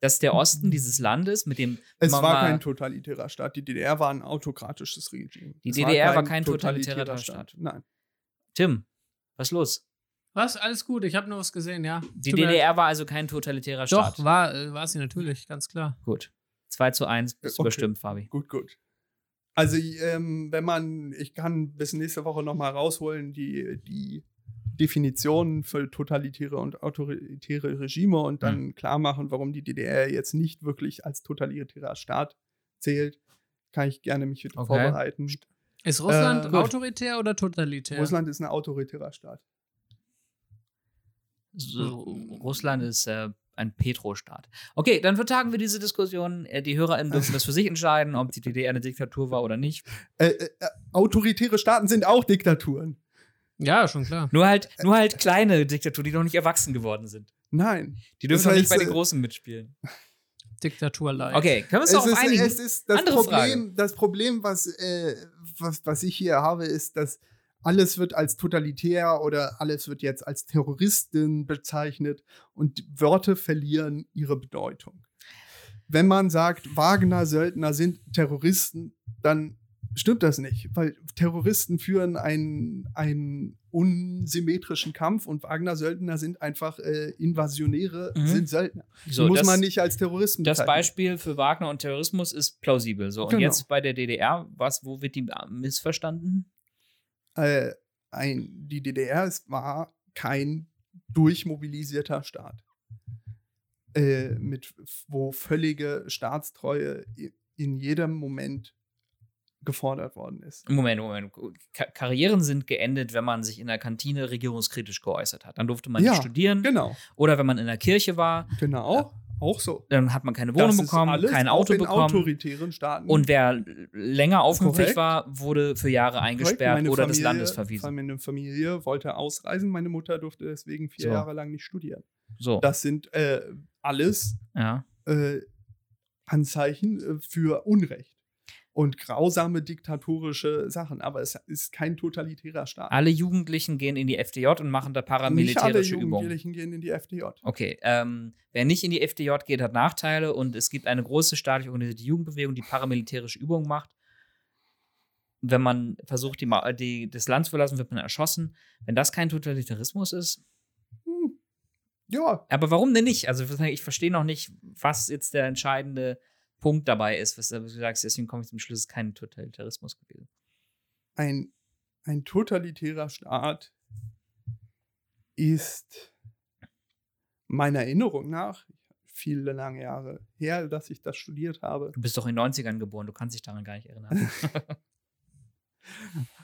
Speaker 3: Dass der Osten dieses Landes mit dem.
Speaker 4: Mhm. Es war
Speaker 3: mal-
Speaker 4: kein totalitärer Staat. Die DDR war ein autokratisches Regime.
Speaker 3: Die
Speaker 4: Es
Speaker 3: DDR war kein totalitärer Staat.
Speaker 4: Nein.
Speaker 3: Tim, was ist los?
Speaker 2: Was? Alles gut, ich habe nur was gesehen, ja.
Speaker 3: Die
Speaker 2: Tut.
Speaker 3: DDR war also kein totalitärer
Speaker 2: Doch,
Speaker 3: Staat.
Speaker 2: war, äh, war sie natürlich, ganz klar.
Speaker 3: Gut. 2 zu 1 bist
Speaker 4: Okay.
Speaker 3: überstimmt, Fabi.
Speaker 4: Gut, gut. Also, ähm, wenn man, ich kann bis nächste Woche nochmal rausholen, die, die Definitionen für totalitäre und autoritäre Regime und dann
Speaker 3: Hm.
Speaker 4: klar machen, warum die DDR jetzt nicht wirklich als totalitärer Staat zählt, kann ich gerne mich wieder
Speaker 3: Okay.
Speaker 4: vorbereiten.
Speaker 2: Ist Russland
Speaker 4: Äh,
Speaker 2: autoritär oder totalitär?
Speaker 4: Russland ist ein autoritärer Staat.
Speaker 3: So, Russland ist äh, ein Petrostaat. Okay, dann vertagen wir diese Diskussion. Äh, Die HörerInnen dürfen das für sich entscheiden, ob die DDR eine Diktatur war oder nicht.
Speaker 4: Äh, äh, äh, autoritäre Staaten sind auch Diktaturen.
Speaker 2: Ja, schon klar.
Speaker 3: Nur halt, nur halt kleine Diktaturen, die noch nicht erwachsen geworden sind.
Speaker 4: Nein.
Speaker 3: Die dürfen
Speaker 4: Das
Speaker 3: noch nicht bei den
Speaker 4: äh,
Speaker 3: Großen mitspielen.
Speaker 2: Diktatur light.
Speaker 3: Okay, können wir uns
Speaker 4: Es
Speaker 3: darauf
Speaker 4: ist,
Speaker 3: einigen?
Speaker 4: es ist das
Speaker 3: Andere
Speaker 4: Problem, das Problem was, äh, was, was ich hier habe, ist, dass alles wird als totalitär oder alles wird jetzt als Terroristen bezeichnet und Wörter verlieren ihre Bedeutung. Wenn man sagt, Wagner-Söldner sind Terroristen, dann stimmt das nicht, weil Terroristen führen einen, einen unsymmetrischen Kampf und Wagner-Söldner sind einfach äh, Invasionäre,
Speaker 3: Mhm.
Speaker 4: sind Söldner.
Speaker 3: So,
Speaker 4: muss
Speaker 3: das-
Speaker 4: man nicht als Terroristen
Speaker 3: Das
Speaker 4: bezeichnen.
Speaker 3: Beispiel für Wagner und Terrorismus ist plausibel. So, und
Speaker 4: Genau.
Speaker 3: jetzt bei der DDR, was, wo wird die äh, missverstanden?
Speaker 4: äh, ein, die DDR es war kein durchmobilisierter Staat, äh, mit, wo völlige Staatstreue in jedem Moment gefordert worden ist.
Speaker 3: Moment, Moment. Ka Karrieren sind geendet, wenn man sich in der Kantine regierungskritisch geäußert hat. Dann durfte man
Speaker 4: Ja,
Speaker 3: nicht studieren.
Speaker 4: Genau,
Speaker 3: Oder wenn man in der Kirche war,
Speaker 4: genau, auch so.
Speaker 3: dann hat man keine Wohnung bekommen, kein Auto
Speaker 4: in
Speaker 3: bekommen.
Speaker 4: autoritären Staaten.
Speaker 3: Und wer länger aufmüpfig war, wurde für Jahre eingesperrt oder des
Speaker 4: Familie-
Speaker 3: Landes verwiesen.
Speaker 4: Meine Familie wollte ausreisen, meine Mutter durfte deswegen vier
Speaker 3: So.
Speaker 4: Jahre lang nicht studieren.
Speaker 3: So,
Speaker 4: Das sind äh, alles
Speaker 3: ja.
Speaker 4: äh, Anzeichen äh, für Unrecht. Und grausame diktatorische Sachen, aber es ist kein totalitärer Staat.
Speaker 3: Alle Jugendlichen gehen in die FDJ und machen da
Speaker 4: Nicht alle
Speaker 3: paramilitärische Übungen.
Speaker 4: Jugendlichen gehen in die FDJ.
Speaker 3: Okay, ähm, wer nicht in die FDJ geht, hat Nachteile und es gibt eine große staatlich organisierte Jugendbewegung, die paramilitärische Übungen macht. Wenn man versucht, die, die, das Land zu verlassen, wird man erschossen. Wenn das kein Totalitarismus ist,
Speaker 4: Hm. Ja,
Speaker 3: aber warum denn nicht? Also ich verstehe noch nicht, was jetzt der entscheidende Punkt dabei ist, was du sagst, deswegen komme ich zum Schluss, es ist kein Totalitarismus gewesen.
Speaker 4: ein, ein totalitärer Staat ist meiner Erinnerung nach, viele lange Jahre her, dass ich das studiert habe,
Speaker 3: Du bist doch in den 90ern geboren, du kannst dich daran gar nicht erinnern.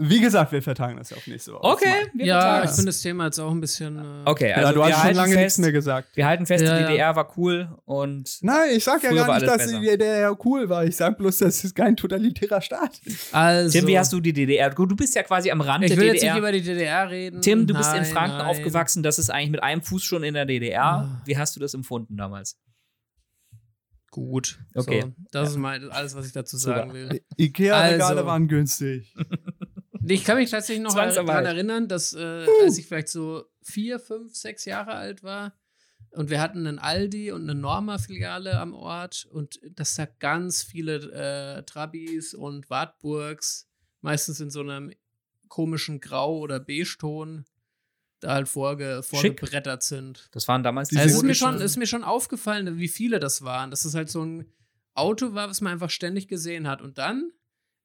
Speaker 4: Wie gesagt, wir vertagen das auf nächste Woche.
Speaker 3: Okay, wir
Speaker 2: Ja,
Speaker 3: vertagen
Speaker 2: ich finde das Thema jetzt auch ein bisschen. Äh,
Speaker 3: Okay, also
Speaker 4: ja, du
Speaker 3: wir
Speaker 4: hast schon lange
Speaker 3: fest,
Speaker 4: nichts mehr gesagt.
Speaker 3: Wir halten fest,
Speaker 2: Ja,
Speaker 3: die
Speaker 2: ja.
Speaker 3: DDR war cool und
Speaker 4: Nein, ich sag ja gar nicht, dass
Speaker 3: besser.
Speaker 4: die DDR cool war. Ich sag bloß, das ist kein totalitärer Staat.
Speaker 2: Also,
Speaker 3: Tim, wie hast du die DDR? Gut, du bist ja quasi am Rand
Speaker 2: Ich
Speaker 3: der
Speaker 2: will jetzt
Speaker 3: DDR.
Speaker 2: nicht über die DDR reden.
Speaker 3: Tim, du bist in
Speaker 2: Nein,
Speaker 3: Franken
Speaker 2: nein.
Speaker 3: aufgewachsen, das ist eigentlich mit einem Fuß schon in der DDR.
Speaker 2: Ah.
Speaker 3: Wie hast du das empfunden damals?
Speaker 2: Gut.
Speaker 3: Okay.
Speaker 2: So, das ist mal alles, was ich dazu
Speaker 3: Super.
Speaker 2: sagen will.
Speaker 4: Ikea-Regale
Speaker 2: Also.
Speaker 4: waren günstig.
Speaker 2: Ich kann mich tatsächlich noch daran erinnern, dass äh, als ich vielleicht so vier, fünf, sechs Jahre alt war und wir hatten einen Aldi und eine Norma-Filiale am Ort und dass da ganz viele äh, Trabis und Wartburgs, meistens in so einem komischen Grau- oder Beige-Ton, da halt vorge vorgebrettert sind.
Speaker 3: Das waren damals
Speaker 4: Diese
Speaker 2: Also es ist mir, schon, ist mir schon aufgefallen, wie viele das waren. Dass es halt so ein Auto war, was man einfach ständig gesehen hat. Und dann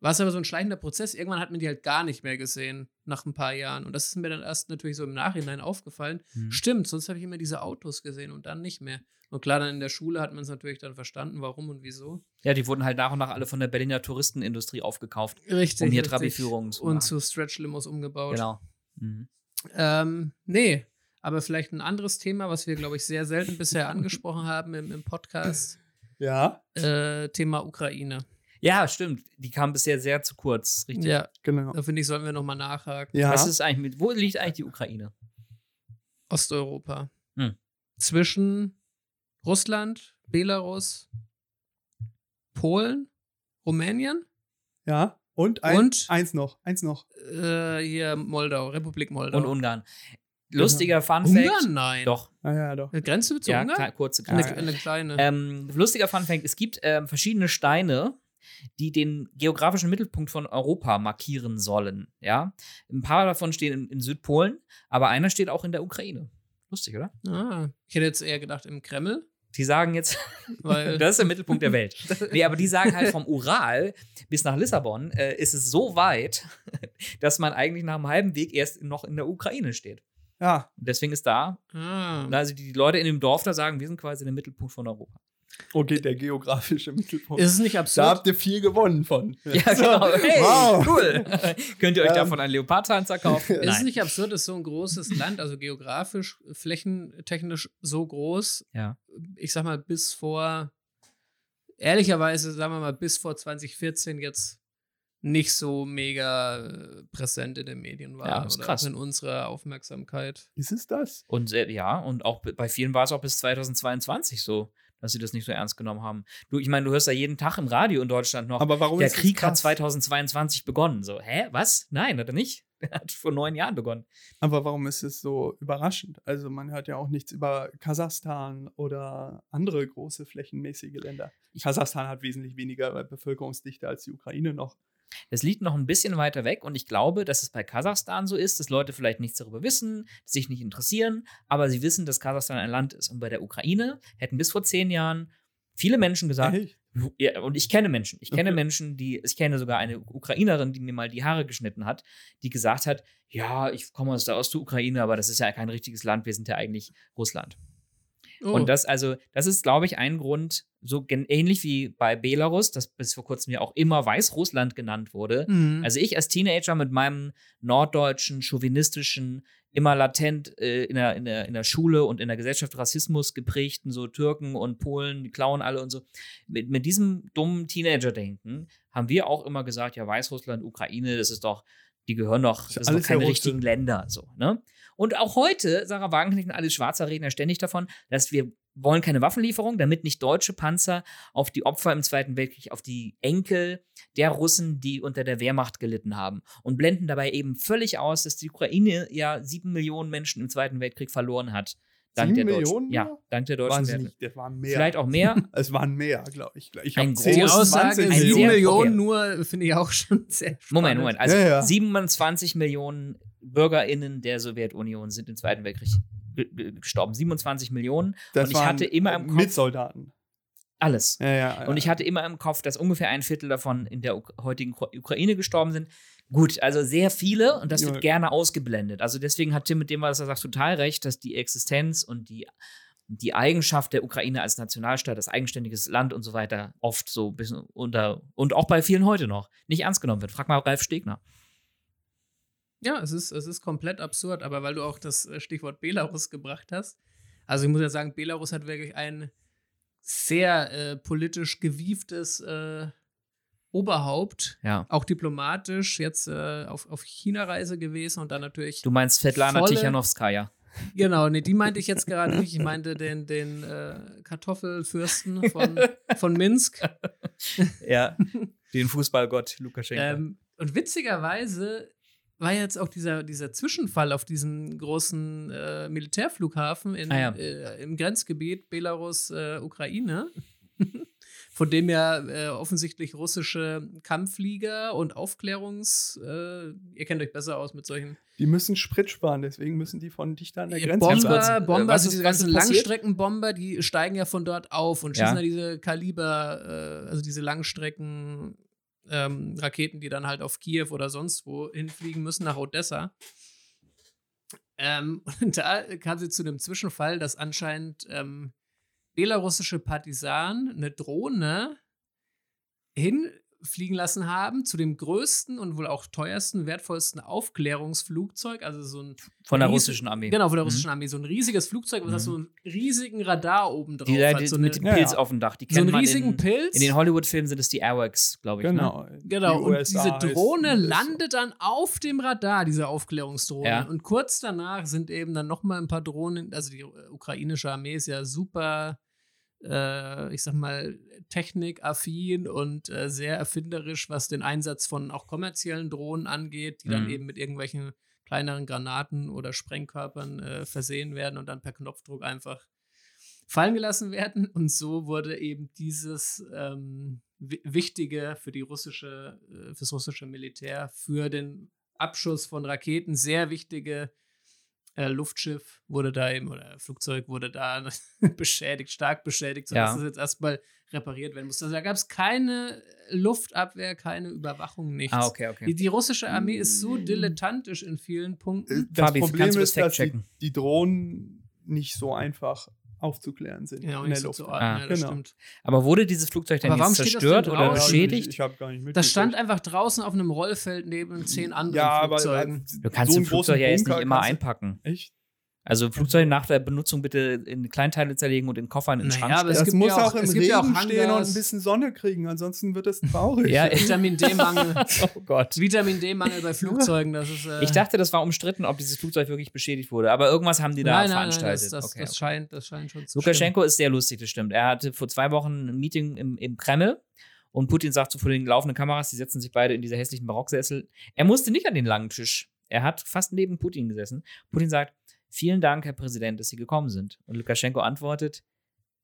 Speaker 2: war es aber so ein schleichender Prozess. Irgendwann hat man die halt gar nicht mehr gesehen, nach ein paar Jahren. Und das ist mir dann erst natürlich so im Nachhinein aufgefallen.
Speaker 3: Hm.
Speaker 2: Stimmt, sonst habe ich immer diese Autos gesehen und dann nicht mehr. Und klar, dann in der Schule hat man es natürlich dann verstanden, warum und wieso.
Speaker 3: Ja, die wurden halt nach und nach alle von der Berliner Touristenindustrie aufgekauft.
Speaker 2: Richtig.
Speaker 3: Um hier. Trabi-Führungen zu
Speaker 2: Und
Speaker 3: machen.
Speaker 2: zu Stretch-Limos umgebaut.
Speaker 3: Genau. Mhm.
Speaker 2: Ähm, nee, aber vielleicht ein anderes Thema, was wir, glaube ich, sehr selten bisher angesprochen haben im, im Podcast.
Speaker 4: Ja,
Speaker 2: Äh, Thema Ukraine.
Speaker 3: Ja, stimmt. Die kam bisher sehr zu kurz, richtig.
Speaker 2: Ja,
Speaker 4: genau.
Speaker 2: da finde ich, sollten wir nochmal nachhaken.
Speaker 4: Ja,
Speaker 3: Was ist eigentlich mit, wo liegt eigentlich die Ukraine?
Speaker 2: Osteuropa.
Speaker 3: Hm.
Speaker 2: Zwischen Russland, Belarus, Polen, Rumänien
Speaker 4: ja. Und, ein,
Speaker 2: Und?
Speaker 4: eins noch, eins noch.
Speaker 2: äh, hier Moldau, Republik Moldau.
Speaker 3: Und Ungarn. Lustiger Fun Fact.
Speaker 2: Ungarn? Nein.
Speaker 3: Doch.
Speaker 4: Ah, ja, doch.
Speaker 2: Eine Grenze zu
Speaker 3: Ja,
Speaker 2: Ungarn?
Speaker 3: kle- kurze
Speaker 2: eine,
Speaker 3: Grenze.
Speaker 2: eine kleine.
Speaker 3: Ähm, lustiger Fun Fact: Es gibt ähm, verschiedene Steine, die den geografischen Mittelpunkt von Europa markieren sollen. Ja, ein paar davon stehen in, in Südpolen, aber einer steht auch in der Ukraine. Lustig, oder?
Speaker 2: ah, ich hätte jetzt eher gedacht im Kreml,
Speaker 3: Die sagen jetzt,
Speaker 2: weil
Speaker 3: das ist der Mittelpunkt der Welt. Nee, aber die sagen halt vom Ural bis nach Lissabon äh, ist es so weit, dass man eigentlich nach einem halben Weg erst noch in der Ukraine steht.
Speaker 4: Ja,
Speaker 3: deswegen ist da,
Speaker 2: ah,
Speaker 3: also die Leute in dem Dorf da sagen, wir sind quasi der Mittelpunkt von Europa.
Speaker 4: Okay, der geografische Mittelpunkt.
Speaker 2: ist es nicht
Speaker 4: da
Speaker 2: absurd?
Speaker 4: habt ihr viel gewonnen von.
Speaker 3: Ja, genau. Hey,
Speaker 4: Wow.
Speaker 3: cool. Könnt ihr euch
Speaker 4: Ähm,
Speaker 3: davon einen Leopardpanzer kaufen?
Speaker 2: Ist es nicht absurd, dass so ein großes Land, also geografisch, flächentechnisch so groß,
Speaker 3: Ja.
Speaker 2: ich sag mal, bis vor, ehrlicherweise, sagen wir mal, bis vor 2014 jetzt nicht so mega äh, präsent in den Medien war.
Speaker 3: Ja, ist
Speaker 2: oder
Speaker 3: krass.
Speaker 2: auch in unserer Aufmerksamkeit.
Speaker 4: Ist es das?
Speaker 3: Und ja, und auch bei vielen war es auch bis 2022 so, dass sie das nicht so ernst genommen haben. Du, ich meine, du hörst ja jeden Tag im Radio in Deutschland noch,
Speaker 4: Aber warum
Speaker 3: der Krieg hat
Speaker 4: krass?
Speaker 3: 2022 begonnen. So, hä, was? Nein, hat er nicht. Er hat vor neun Jahren begonnen.
Speaker 4: Aber warum ist es so überraschend? Also man hört ja auch nichts über Kasachstan oder andere große flächenmäßige Länder. Kasachstan hat wesentlich weniger Bevölkerungsdichte als die Ukraine noch.
Speaker 3: Das liegt noch ein bisschen weiter weg und ich glaube, dass es bei Kasachstan so ist, dass Leute vielleicht nichts darüber wissen, sich nicht interessieren, aber sie wissen, dass Kasachstan ein Land ist. Und bei der Ukraine hätten bis vor zehn Jahren viele Menschen gesagt,
Speaker 4: Echt?
Speaker 3: Ja, und ich kenne Menschen. Ich kenne. Menschen, die, ich kenne sogar eine Ukrainerin, die mir mal die Haare geschnitten hat, die gesagt hat, ja, ich komme aus der Ostukraine, aber das ist ja kein richtiges Land, wir sind ja eigentlich Russland.
Speaker 2: Oh,
Speaker 3: Und das, also, das ist, glaube ich, ein Grund, so ähnlich wie bei Belarus, das bis vor kurzem ja auch immer Weißrussland genannt wurde.
Speaker 2: Mhm.
Speaker 3: Also ich als Teenager mit meinem norddeutschen, chauvinistischen, immer latent äh, in, der, in, der, in der Schule und in der Gesellschaft Rassismus geprägten, so Türken und Polen, die klauen alle und so. Mit, mit diesem dummen Teenager-Denken haben wir auch immer gesagt, ja, Weißrussland, Ukraine, das ist doch, die gehören
Speaker 4: Ist
Speaker 3: das sind keine richtigen Länder, so, ne? Und auch heute, Sarah Wagenknecht und Alice Schwarzer reden ja ständig davon, dass wir wollen keine Waffenlieferung, damit nicht deutsche Panzer auf die Opfer im Zweiten Weltkrieg, auf die Enkel der Russen, die unter der Wehrmacht gelitten haben. Und blenden dabei eben völlig aus, dass die Ukraine ja sieben Millionen Menschen im Zweiten Weltkrieg verloren hat. Dank
Speaker 4: Sieben
Speaker 3: der deutschen,
Speaker 4: Millionen
Speaker 3: Ja,
Speaker 4: nur?
Speaker 3: dank der deutschen Werte.
Speaker 4: Wahnsinnig, das waren mehr.
Speaker 3: Vielleicht auch mehr.
Speaker 4: Es waren mehr, glaube ich. Ich
Speaker 3: Ein großes-
Speaker 4: 10,
Speaker 2: Die
Speaker 3: Groß-
Speaker 2: Aussage
Speaker 4: 20
Speaker 3: ein
Speaker 2: 7
Speaker 3: sehr-
Speaker 2: Millionen
Speaker 3: okay.
Speaker 2: nur finde ich auch schon sehr spannend.
Speaker 3: Moment, Moment. Also
Speaker 4: Ja, ja.
Speaker 3: 27 Millionen BürgerInnen der Sowjetunion sind im Zweiten Weltkrieg ge- ge- gestorben. 27 Millionen.
Speaker 4: Das
Speaker 3: und ich
Speaker 4: waren
Speaker 3: hatte immer im Kopf
Speaker 4: Mit Soldaten.
Speaker 3: alles.
Speaker 4: Ja, ja,
Speaker 3: Und ich hatte immer im Kopf, dass ungefähr ein Viertel davon in der heutigen Ukra- Ukraine gestorben sind. Gut, also sehr viele und das
Speaker 4: Ja.
Speaker 3: wird gerne ausgeblendet. Also deswegen hat Tim mit dem, was er sagt, total recht, dass die Existenz und die, die Eigenschaft der Ukraine als Nationalstaat, als eigenständiges Land und so weiter oft so ein bisschen unter und auch bei vielen heute noch nicht ernst genommen wird. Frag mal Ralf Stegner.
Speaker 2: Ja, es ist, es ist komplett absurd, aber weil du auch das äh, Stichwort Belarus gebracht hast. Also ich muss ja sagen, Belarus hat wirklich ein sehr äh, politisch gewieftes äh, Oberhaupt,
Speaker 3: Ja.
Speaker 2: auch diplomatisch, jetzt äh, auf, auf China-Reise gewesen und dann natürlich.
Speaker 3: Du meinst Svetlana
Speaker 2: Volle-
Speaker 3: Tichanowskaja.
Speaker 2: Genau, nee, die meinte ich jetzt gerade nicht. Ich meinte den, den äh, Kartoffelfürsten von, von Minsk.
Speaker 3: Ja. Den Fußballgott Lukaschenko.
Speaker 2: Ähm, und witzigerweise war jetzt auch dieser, dieser Zwischenfall auf diesem großen äh, Militärflughafen in,
Speaker 3: Ah, ja.
Speaker 2: äh, im Grenzgebiet Belarus-Ukraine, von dem ja äh, offensichtlich russische Kampfflieger und Aufklärungs, äh, ihr kennt euch besser aus mit solchen
Speaker 4: Die müssen Sprit sparen, deswegen müssen die von dichter an der
Speaker 2: Ja,
Speaker 4: Grenze
Speaker 2: Bomber,
Speaker 3: äh,
Speaker 2: Bomber, also diese ganzen? Langstreckenbomber, die steigen ja von dort auf und
Speaker 3: Ja.
Speaker 2: schießen da diese Kaliber, äh, also diese Langstrecken ähm, Raketen, die dann halt auf Kiew oder sonst wo hinfliegen müssen, nach Odessa. Ähm, und da kam sie zu einem Zwischenfall, dass anscheinend ähm, belarussische Partisanen eine Drohne hinfliegen lassen haben zu dem größten und wohl auch teuersten, wertvollsten Aufklärungsflugzeug, also so ein
Speaker 3: Von der russischen Armee.
Speaker 2: Genau, von der
Speaker 3: Mhm.
Speaker 2: russischen Armee. So ein riesiges Flugzeug, was
Speaker 3: Mhm.
Speaker 2: hat so einen riesigen Radar oben drauf
Speaker 3: Die, die,
Speaker 2: hat. So,
Speaker 3: mit dem Pilz
Speaker 4: Ja.
Speaker 3: auf dem Dach. Die
Speaker 2: so
Speaker 3: kennt
Speaker 2: einen
Speaker 3: man
Speaker 2: riesigen
Speaker 3: in,
Speaker 2: Pilz.
Speaker 3: in den Hollywood-Filmen sind es die Airwax, glaube ich. Ne?
Speaker 4: Genau.
Speaker 2: Genau,
Speaker 4: Die
Speaker 2: und
Speaker 4: USA
Speaker 2: diese Drohne landet dann auf dem Radar, diese Aufklärungsdrohne.
Speaker 3: Ja.
Speaker 2: Und kurz danach sind eben dann nochmal ein paar Drohnen, also die ukrainische Armee ist ja super, äh, ich sag mal, technikaffin und äh, sehr erfinderisch, was den Einsatz von auch kommerziellen Drohnen angeht, die dann
Speaker 3: Mhm.
Speaker 2: eben mit irgendwelchen kleineren Granaten oder Sprengkörpern äh, versehen werden und dann per Knopfdruck einfach fallen gelassen werden. Und so wurde eben dieses ähm, wi- wichtige für die russische, äh, fürs russische Militär, für den Abschuss von Raketen sehr wichtige äh, Luftschiff wurde da eben, oder Flugzeug wurde da beschädigt, stark beschädigt, sodass
Speaker 3: Ja.
Speaker 2: es jetzt erstmal repariert werden musste. Also da gab es keine Luftabwehr, keine Überwachung, nichts.
Speaker 3: Ah, okay, okay.
Speaker 2: Die, die russische Armee ist so
Speaker 4: Mm.
Speaker 2: dilettantisch in vielen
Speaker 4: Äh,
Speaker 2: Punkten.
Speaker 4: Das
Speaker 3: Fabi,
Speaker 4: Problem ist, dass die, die Drohnen nicht so einfach aufzuklären sind
Speaker 2: Ja, und
Speaker 4: in der
Speaker 2: nicht so
Speaker 4: Luft.
Speaker 2: zu ordnen,
Speaker 3: Ah,
Speaker 2: ja, das
Speaker 4: genau.
Speaker 2: stimmt.
Speaker 3: Aber wurde dieses Flugzeug denn
Speaker 2: Aber
Speaker 3: jetzt zerstört
Speaker 2: denn
Speaker 3: oder beschädigt?
Speaker 4: Ich habe gar nicht mitgekriegt.
Speaker 2: Das stand einfach draußen auf einem Rollfeld neben zehn anderen
Speaker 4: ja, aber
Speaker 2: Flugzeugen.
Speaker 3: Du kannst
Speaker 4: so
Speaker 3: ein Flugzeug ja jetzt nicht immer einpacken.
Speaker 4: Echt?
Speaker 3: Also Flugzeuge nach der Benutzung bitte in Kleinteile zerlegen und in Koffern in den
Speaker 2: Naja,
Speaker 3: Schrank
Speaker 2: aber es
Speaker 3: stellen.
Speaker 4: Das
Speaker 2: gibt
Speaker 4: muss
Speaker 2: ja auch-
Speaker 4: auch im
Speaker 2: es gibt ja auch
Speaker 4: Regen stehen und ein bisschen Sonne kriegen, ansonsten wird es traurig.
Speaker 3: Ja,
Speaker 2: Vitamin D-Mangel.
Speaker 3: oh Gott.
Speaker 2: Vitamin D-Mangel bei Flugzeugen, das ist. Äh,
Speaker 3: Ich dachte, das war umstritten, ob dieses Flugzeug wirklich beschädigt wurde. Aber irgendwas haben die da
Speaker 2: nein, nein, nein,
Speaker 3: veranstaltet.
Speaker 2: das, das,
Speaker 3: okay,
Speaker 2: das,
Speaker 3: okay.
Speaker 2: scheint, das scheint schon zu
Speaker 3: Lukaschenko ist sehr lustig, das stimmt. Er hatte vor zwei Wochen ein Meeting im, im Kreml und Putin sagt so vor den laufenden Kameras, die setzen sich beide in diese hässlichen Barocksessel. Er musste nicht an den langen Tisch. Er hat fast neben Putin gesessen. Putin sagt, vielen Dank, Herr Präsident, dass Sie gekommen sind. Und Lukaschenko antwortet,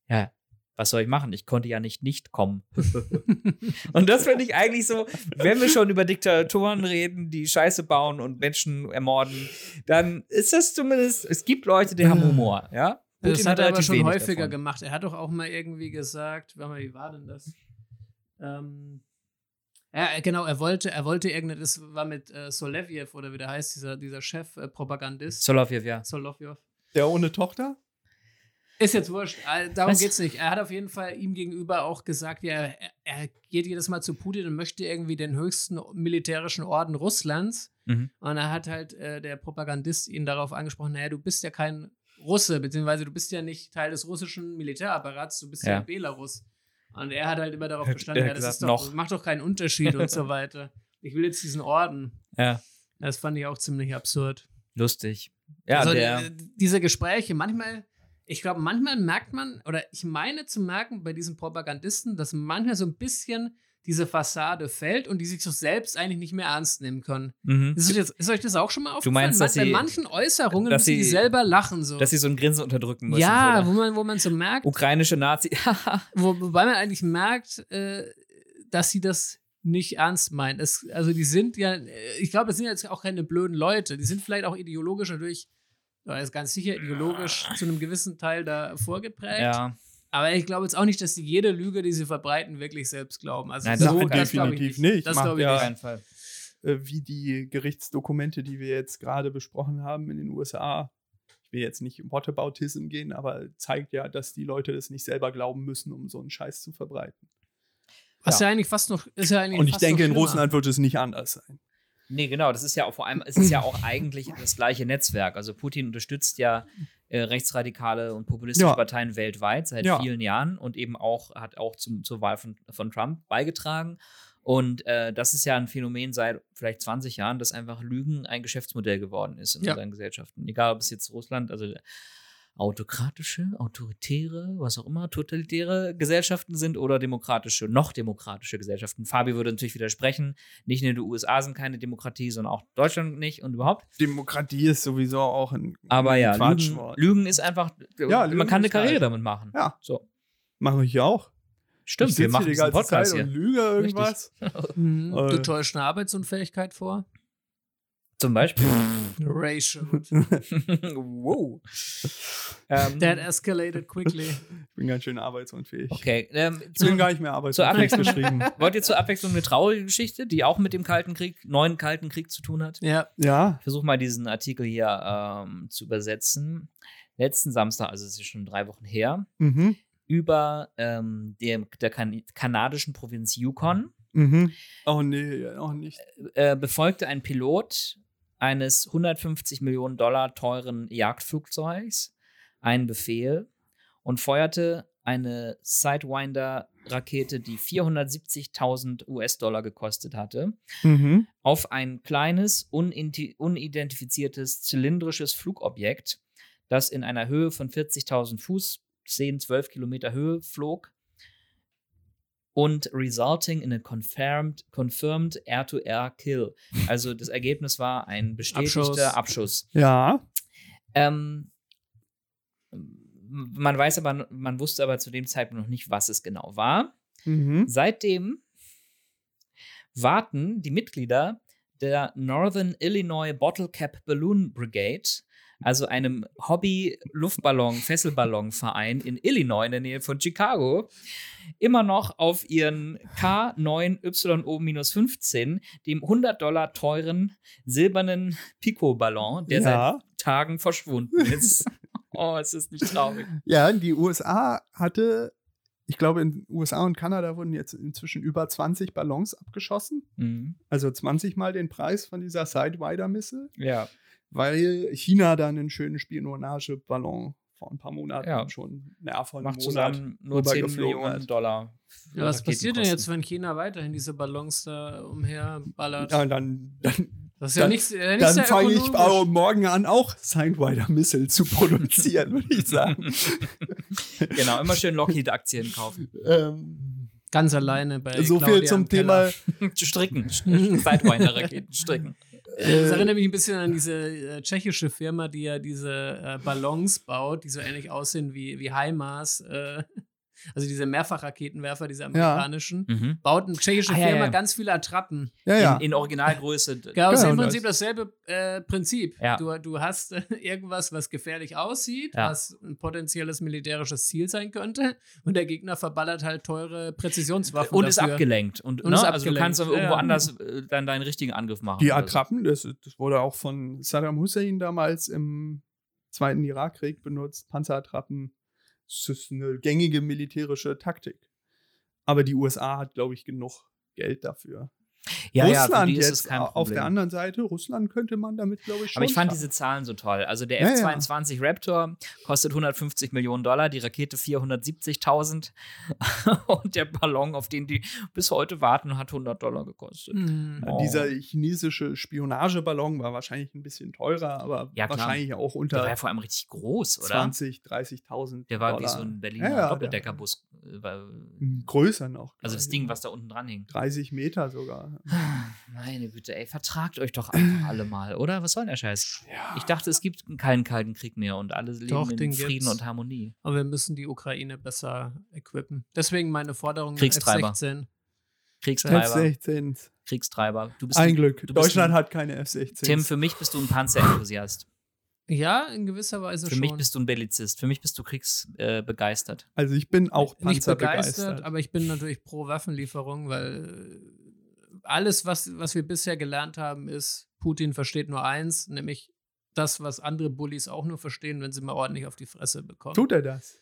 Speaker 3: ja, was soll ich machen? Ich konnte ja nicht nicht kommen. und das finde ich eigentlich so, wenn wir schon über Diktatoren reden, die Scheiße bauen und Menschen ermorden, dann ist das zumindest, es gibt Leute, die haben Humor, ja?
Speaker 2: Das
Speaker 3: Putin
Speaker 2: hat er aber schon häufiger
Speaker 3: davon.
Speaker 2: gemacht. Er hat doch auch mal irgendwie gesagt, warte mal, wie war denn das? Ähm, ja, genau, er wollte, er wollte irgendeine, das war mit äh, Solovjev oder wie der heißt, dieser, dieser Chef-Propagandist.
Speaker 3: Solovjev, ja.
Speaker 2: Solovjev.
Speaker 4: Der ohne Tochter?
Speaker 2: Ist jetzt wurscht, äh, darum
Speaker 3: Was?
Speaker 2: geht's nicht. Er hat auf jeden Fall ihm gegenüber auch gesagt, ja, er, er geht jedes Mal zu Putin und möchte irgendwie den höchsten militärischen Orden Russlands.
Speaker 3: Mhm.
Speaker 2: Und er hat halt äh, der Propagandist ihn darauf angesprochen, naja, du bist ja kein Russe, beziehungsweise du bist ja nicht Teil des russischen Militärapparats, du bist ja,
Speaker 3: Ja.
Speaker 2: Belarus. Und er hat halt immer darauf bestanden, ja, das ist
Speaker 3: gesagt,
Speaker 2: doch,
Speaker 3: noch.
Speaker 2: macht doch keinen Unterschied und so weiter. Ich will jetzt diesen Orden.
Speaker 3: Ja,
Speaker 2: Das fand ich auch ziemlich absurd.
Speaker 3: lustig. Ja,
Speaker 2: also
Speaker 3: der,
Speaker 2: äh, diese Gespräche, manchmal, ich glaube, manchmal merkt man, oder ich meine zu merken bei diesen Propagandisten, dass manchmal so ein bisschen diese Fassade fällt und die sich so selbst eigentlich nicht mehr ernst nehmen können.
Speaker 3: Mhm.
Speaker 2: Ist euch, das, ist euch das auch schon mal aufgefallen?
Speaker 3: meinst, dass
Speaker 2: bei
Speaker 3: sie-
Speaker 2: manchen Äußerungen
Speaker 3: dass
Speaker 2: müssen die
Speaker 3: sie-
Speaker 2: selber lachen so.
Speaker 3: Dass sie so ein Grinsen unterdrücken müssen.
Speaker 2: ja,
Speaker 3: so,
Speaker 2: wo
Speaker 3: ne?
Speaker 2: man, wo man so merkt,
Speaker 3: Ukrainische Nazi.
Speaker 2: wo, wobei man eigentlich merkt, äh, dass sie das nicht ernst meinen. Es, also die sind ja, äh, ich glaube, das sind jetzt auch keine blöden Leute. Die sind vielleicht auch ideologisch natürlich, oder ist ganz sicher ideologisch zu einem gewissen Teil da vorgeprägt.
Speaker 3: ja.
Speaker 2: Aber ich glaube jetzt auch nicht, dass sie jede Lüge, die sie verbreiten, wirklich selbst glauben. Also
Speaker 3: Nein,
Speaker 2: so,
Speaker 3: das
Speaker 2: das
Speaker 3: definitiv
Speaker 2: glaube ich
Speaker 4: nicht.
Speaker 2: nicht. Das glaube ich
Speaker 4: ja-
Speaker 3: Auf
Speaker 2: nicht.
Speaker 3: keinen Fall.
Speaker 4: äh, wie die Gerichtsdokumente, die wir jetzt gerade besprochen haben in den USA. Ich will jetzt nicht im Whataboutism gehen, aber zeigt ja, dass die Leute das nicht selber glauben müssen, um so einen Scheiß zu verbreiten.
Speaker 2: Was ja. eigentlich fast noch, ist ja eigentlich
Speaker 4: Und ich
Speaker 2: fast
Speaker 4: denke, in. Russland wird es nicht anders sein.
Speaker 3: Nee, genau, das ist ja auch vor allem, es ist ja auch eigentlich das gleiche Netzwerk. Also Putin unterstützt ja äh, rechtsradikale und populistische
Speaker 4: Ja.
Speaker 3: Parteien weltweit seit
Speaker 4: Ja.
Speaker 3: vielen Jahren und eben auch, hat auch zum, zur Wahl von, von Trump beigetragen. Und äh, das ist ja ein Phänomen seit vielleicht 20 Jahren, dass einfach Lügen ein Geschäftsmodell geworden ist in
Speaker 2: Ja.
Speaker 3: unseren Gesellschaften. Egal, ob es jetzt Russland, also autokratische, autoritäre, was auch immer, totalitäre Gesellschaften sind oder demokratische, noch demokratische Gesellschaften. Fabi würde natürlich widersprechen. Nicht nur die USA sind keine Demokratie, sondern auch Deutschland nicht und überhaupt.
Speaker 4: Demokratie ist sowieso auch ein,
Speaker 3: Aber
Speaker 4: ein
Speaker 3: ja, Lügen. Lügen ist einfach,
Speaker 4: Ja,
Speaker 3: man
Speaker 4: Lügen
Speaker 3: kann eine. Karriere damit machen.
Speaker 4: Ja.
Speaker 3: So.
Speaker 4: Mache ich ja auch.
Speaker 3: Stimmt,
Speaker 4: ich
Speaker 3: wir machen
Speaker 4: hier die ganze
Speaker 3: Podcast
Speaker 4: Zeit und
Speaker 3: hier.
Speaker 4: lüge irgendwas.
Speaker 2: Mhm. Du
Speaker 4: Äh.
Speaker 2: täuschst eine Arbeitsunfähigkeit vor.
Speaker 3: Zum Beispiel.
Speaker 2: Ratio.
Speaker 3: wow. ähm,
Speaker 2: That escalated quickly.
Speaker 4: Ich bin ganz schön arbeitsunfähig.
Speaker 3: okay. Ähm,
Speaker 4: Ich
Speaker 3: zu,
Speaker 4: bin gar nicht mehr arbeitsunfähig geschrieben.
Speaker 3: wollt ihr zur Abwechslung eine traurige Geschichte, die auch mit dem Kalten Krieg, neuen Kalten Krieg zu tun hat?
Speaker 2: Ja.
Speaker 4: Ja,
Speaker 3: Ich versuche mal diesen Artikel hier ähm, zu übersetzen. Letzten Samstag, also es ist schon drei Wochen her,
Speaker 4: mhm.
Speaker 3: über ähm, der, der kan kanadischen Provinz Yukon
Speaker 4: Mhm. Oh nee, auch nicht.
Speaker 3: äh, befolgte ein Pilot eines 150 Millionen Dollar teuren Jagdflugzeugs einen Befehl und feuerte eine Sidewinder-Rakete, die 470.000 US-Dollar gekostet hatte,
Speaker 4: Mhm.
Speaker 3: auf ein kleines, unidentifiziertes zylindrisches Flugobjekt, das in einer Höhe von 40.000 Fuß, 10, 12 Kilometer Höhe flog und resulting in a confirmed, confirmed Air-to-Air Kill. Also das Ergebnis war ein bestätigter
Speaker 2: Abschuss.
Speaker 3: Abschuss.
Speaker 4: Ja.
Speaker 3: Ähm, man weiß aber, man wusste aber zu dem Zeitpunkt noch nicht, was es genau war.
Speaker 4: Mhm.
Speaker 3: Seitdem warten die Mitglieder der Northern Illinois Bottle Cap Balloon Brigade, also einem Hobby-Luftballon-Fesselballon-Verein in Illinois in der Nähe von Chicago, immer noch auf ihren K9YO-15, dem 100 Dollar teuren silbernen Pico-Ballon, der seit
Speaker 4: ja.
Speaker 3: Tagen verschwunden ist. oh, es ist nicht traurig.
Speaker 4: ja, die USA hatte, ich glaube, in den USA und Kanada wurden jetzt inzwischen über 20 Ballons abgeschossen.
Speaker 3: Mhm.
Speaker 4: Also 20 Mal den Preis von dieser Sidewinder-Missile,
Speaker 3: Ja.
Speaker 4: Weil China dann einen schönen Spionageballon vor ein paar Monaten
Speaker 3: Ja.
Speaker 4: schon na, vor
Speaker 3: Macht
Speaker 4: Monat
Speaker 3: zusammen nur 10
Speaker 4: rübergeflogen
Speaker 3: Millionen
Speaker 4: hat.
Speaker 3: Dollar.
Speaker 2: Ja, was passiert denn jetzt, wenn China weiterhin diese Ballons da umherballert?
Speaker 4: Ja, dann, dann,
Speaker 2: das ist ja
Speaker 4: dann-
Speaker 2: nicht, äh, nicht
Speaker 4: dann fange ich morgen an, auch Sidewinder-Missile zu produzieren, würde ich sagen.
Speaker 3: Genau, immer schön Lockheed-Aktien kaufen.
Speaker 4: ähm,
Speaker 2: Ganz alleine bei
Speaker 4: so viel
Speaker 2: Claudia
Speaker 4: zum
Speaker 2: im Keller.
Speaker 4: Thema
Speaker 3: stricken. Sidewinder-Raketen stricken.
Speaker 2: Äh, Das erinnert mich ein bisschen an diese äh, tschechische Firma, die ja diese äh, Ballons baut, die so ähnlich aussehen wie, wie HIMARS. Äh, also diese Mehrfachraketenwerfer, diese amerikanischen.
Speaker 3: Mhm.
Speaker 2: Baut eine tschechische
Speaker 3: Ah, ja,
Speaker 2: Firma
Speaker 3: ja.
Speaker 2: ganz viele Attrappen.
Speaker 4: ja, ja.
Speaker 3: In, in Originalgröße.
Speaker 2: Genau, das ist
Speaker 4: Genau,
Speaker 2: im
Speaker 4: das-
Speaker 2: Prinzip dasselbe äh, Prinzip.
Speaker 3: Ja.
Speaker 2: Du, du hast äh, irgendwas, was gefährlich aussieht,
Speaker 3: Ja.
Speaker 2: was ein potenzielles militärisches Ziel sein könnte, und der Gegner verballert halt teure Präzisionswaffen.
Speaker 3: Und ist
Speaker 2: dafür.
Speaker 3: abgelenkt. Und,
Speaker 2: Und
Speaker 3: ne?
Speaker 2: ist
Speaker 3: Also du kannst
Speaker 2: abgelenkt,
Speaker 3: irgendwo
Speaker 2: ja.
Speaker 3: anders äh, dann deinen richtigen Angriff machen.
Speaker 4: Die
Speaker 3: oder so.
Speaker 4: Attrappen, das, das wurde auch von Saddam Hussein damals im Zweiten Irakkrieg benutzt. Panzerattrappen. Das ist eine gängige militärische Taktik. Aber die USA hat, glaube ich, genug Geld dafür.
Speaker 3: Ja, ja,
Speaker 4: Russland
Speaker 3: ist
Speaker 4: jetzt
Speaker 3: es kein
Speaker 4: auf der anderen Seite, Russland könnte man damit, glaube ich, schon.
Speaker 3: Aber ich fand
Speaker 4: schaffen.
Speaker 3: diese Zahlen so toll. Also der
Speaker 4: Ja, ja.
Speaker 3: F-22 Raptor kostet 150 Millionen Dollar, die Rakete 470.000 und der Ballon, auf den die bis heute warten, hat 100 Dollar gekostet.
Speaker 2: Hm.
Speaker 3: Oh.
Speaker 4: Dieser chinesische Spionageballon war wahrscheinlich ein bisschen teurer, aber
Speaker 3: Ja,
Speaker 4: wahrscheinlich auch
Speaker 3: Der
Speaker 4: unter
Speaker 3: war ja vor allem richtig groß, oder?
Speaker 4: 20, 30.000
Speaker 3: Der war wie
Speaker 4: Dollar.
Speaker 3: so ein Berliner
Speaker 4: Ja, ja,
Speaker 3: Doppeldeckerbus. äh,
Speaker 4: Hm, Größer noch.
Speaker 3: Also das Ding, was da unten dran hing.
Speaker 4: 30 Meter sogar.
Speaker 3: Meine Güte, ey, vertragt euch doch einfach alle mal, oder? Was soll denn der Scheiß? Ich dachte, es gibt keinen kalten Krieg mehr und alle leben
Speaker 2: Doch,
Speaker 3: in
Speaker 2: den
Speaker 3: Frieden
Speaker 2: gibt's.
Speaker 3: und Harmonie.
Speaker 2: Aber wir müssen die Ukraine besser equippen. Deswegen meine Forderung
Speaker 3: Kriegstreiber.
Speaker 2: F-16.
Speaker 3: Kriegstreiber,
Speaker 4: F-16.
Speaker 3: Kriegstreiber. Du bist
Speaker 4: Ein Glück.
Speaker 3: du bist
Speaker 4: Deutschland
Speaker 3: ein-
Speaker 4: hat keine F-16.
Speaker 3: Tim, für mich bist du ein Panzerenthusiast.
Speaker 2: Ja, in gewisser Weise
Speaker 3: Für
Speaker 2: schon.
Speaker 3: mich bist du ein Bellizist. Für mich bist du kriegsbegeistert. Äh,
Speaker 4: also ich bin auch
Speaker 2: nicht
Speaker 4: Panzer
Speaker 2: begeistert,
Speaker 4: begeistert.
Speaker 2: aber ich bin natürlich pro Waffenlieferung, weil äh, alles, was, was wir bisher gelernt haben, ist, Putin versteht nur eins, nämlich das, was andere Bullies auch nur verstehen, wenn sie mal ordentlich auf die Fresse bekommen.
Speaker 4: Tut er das?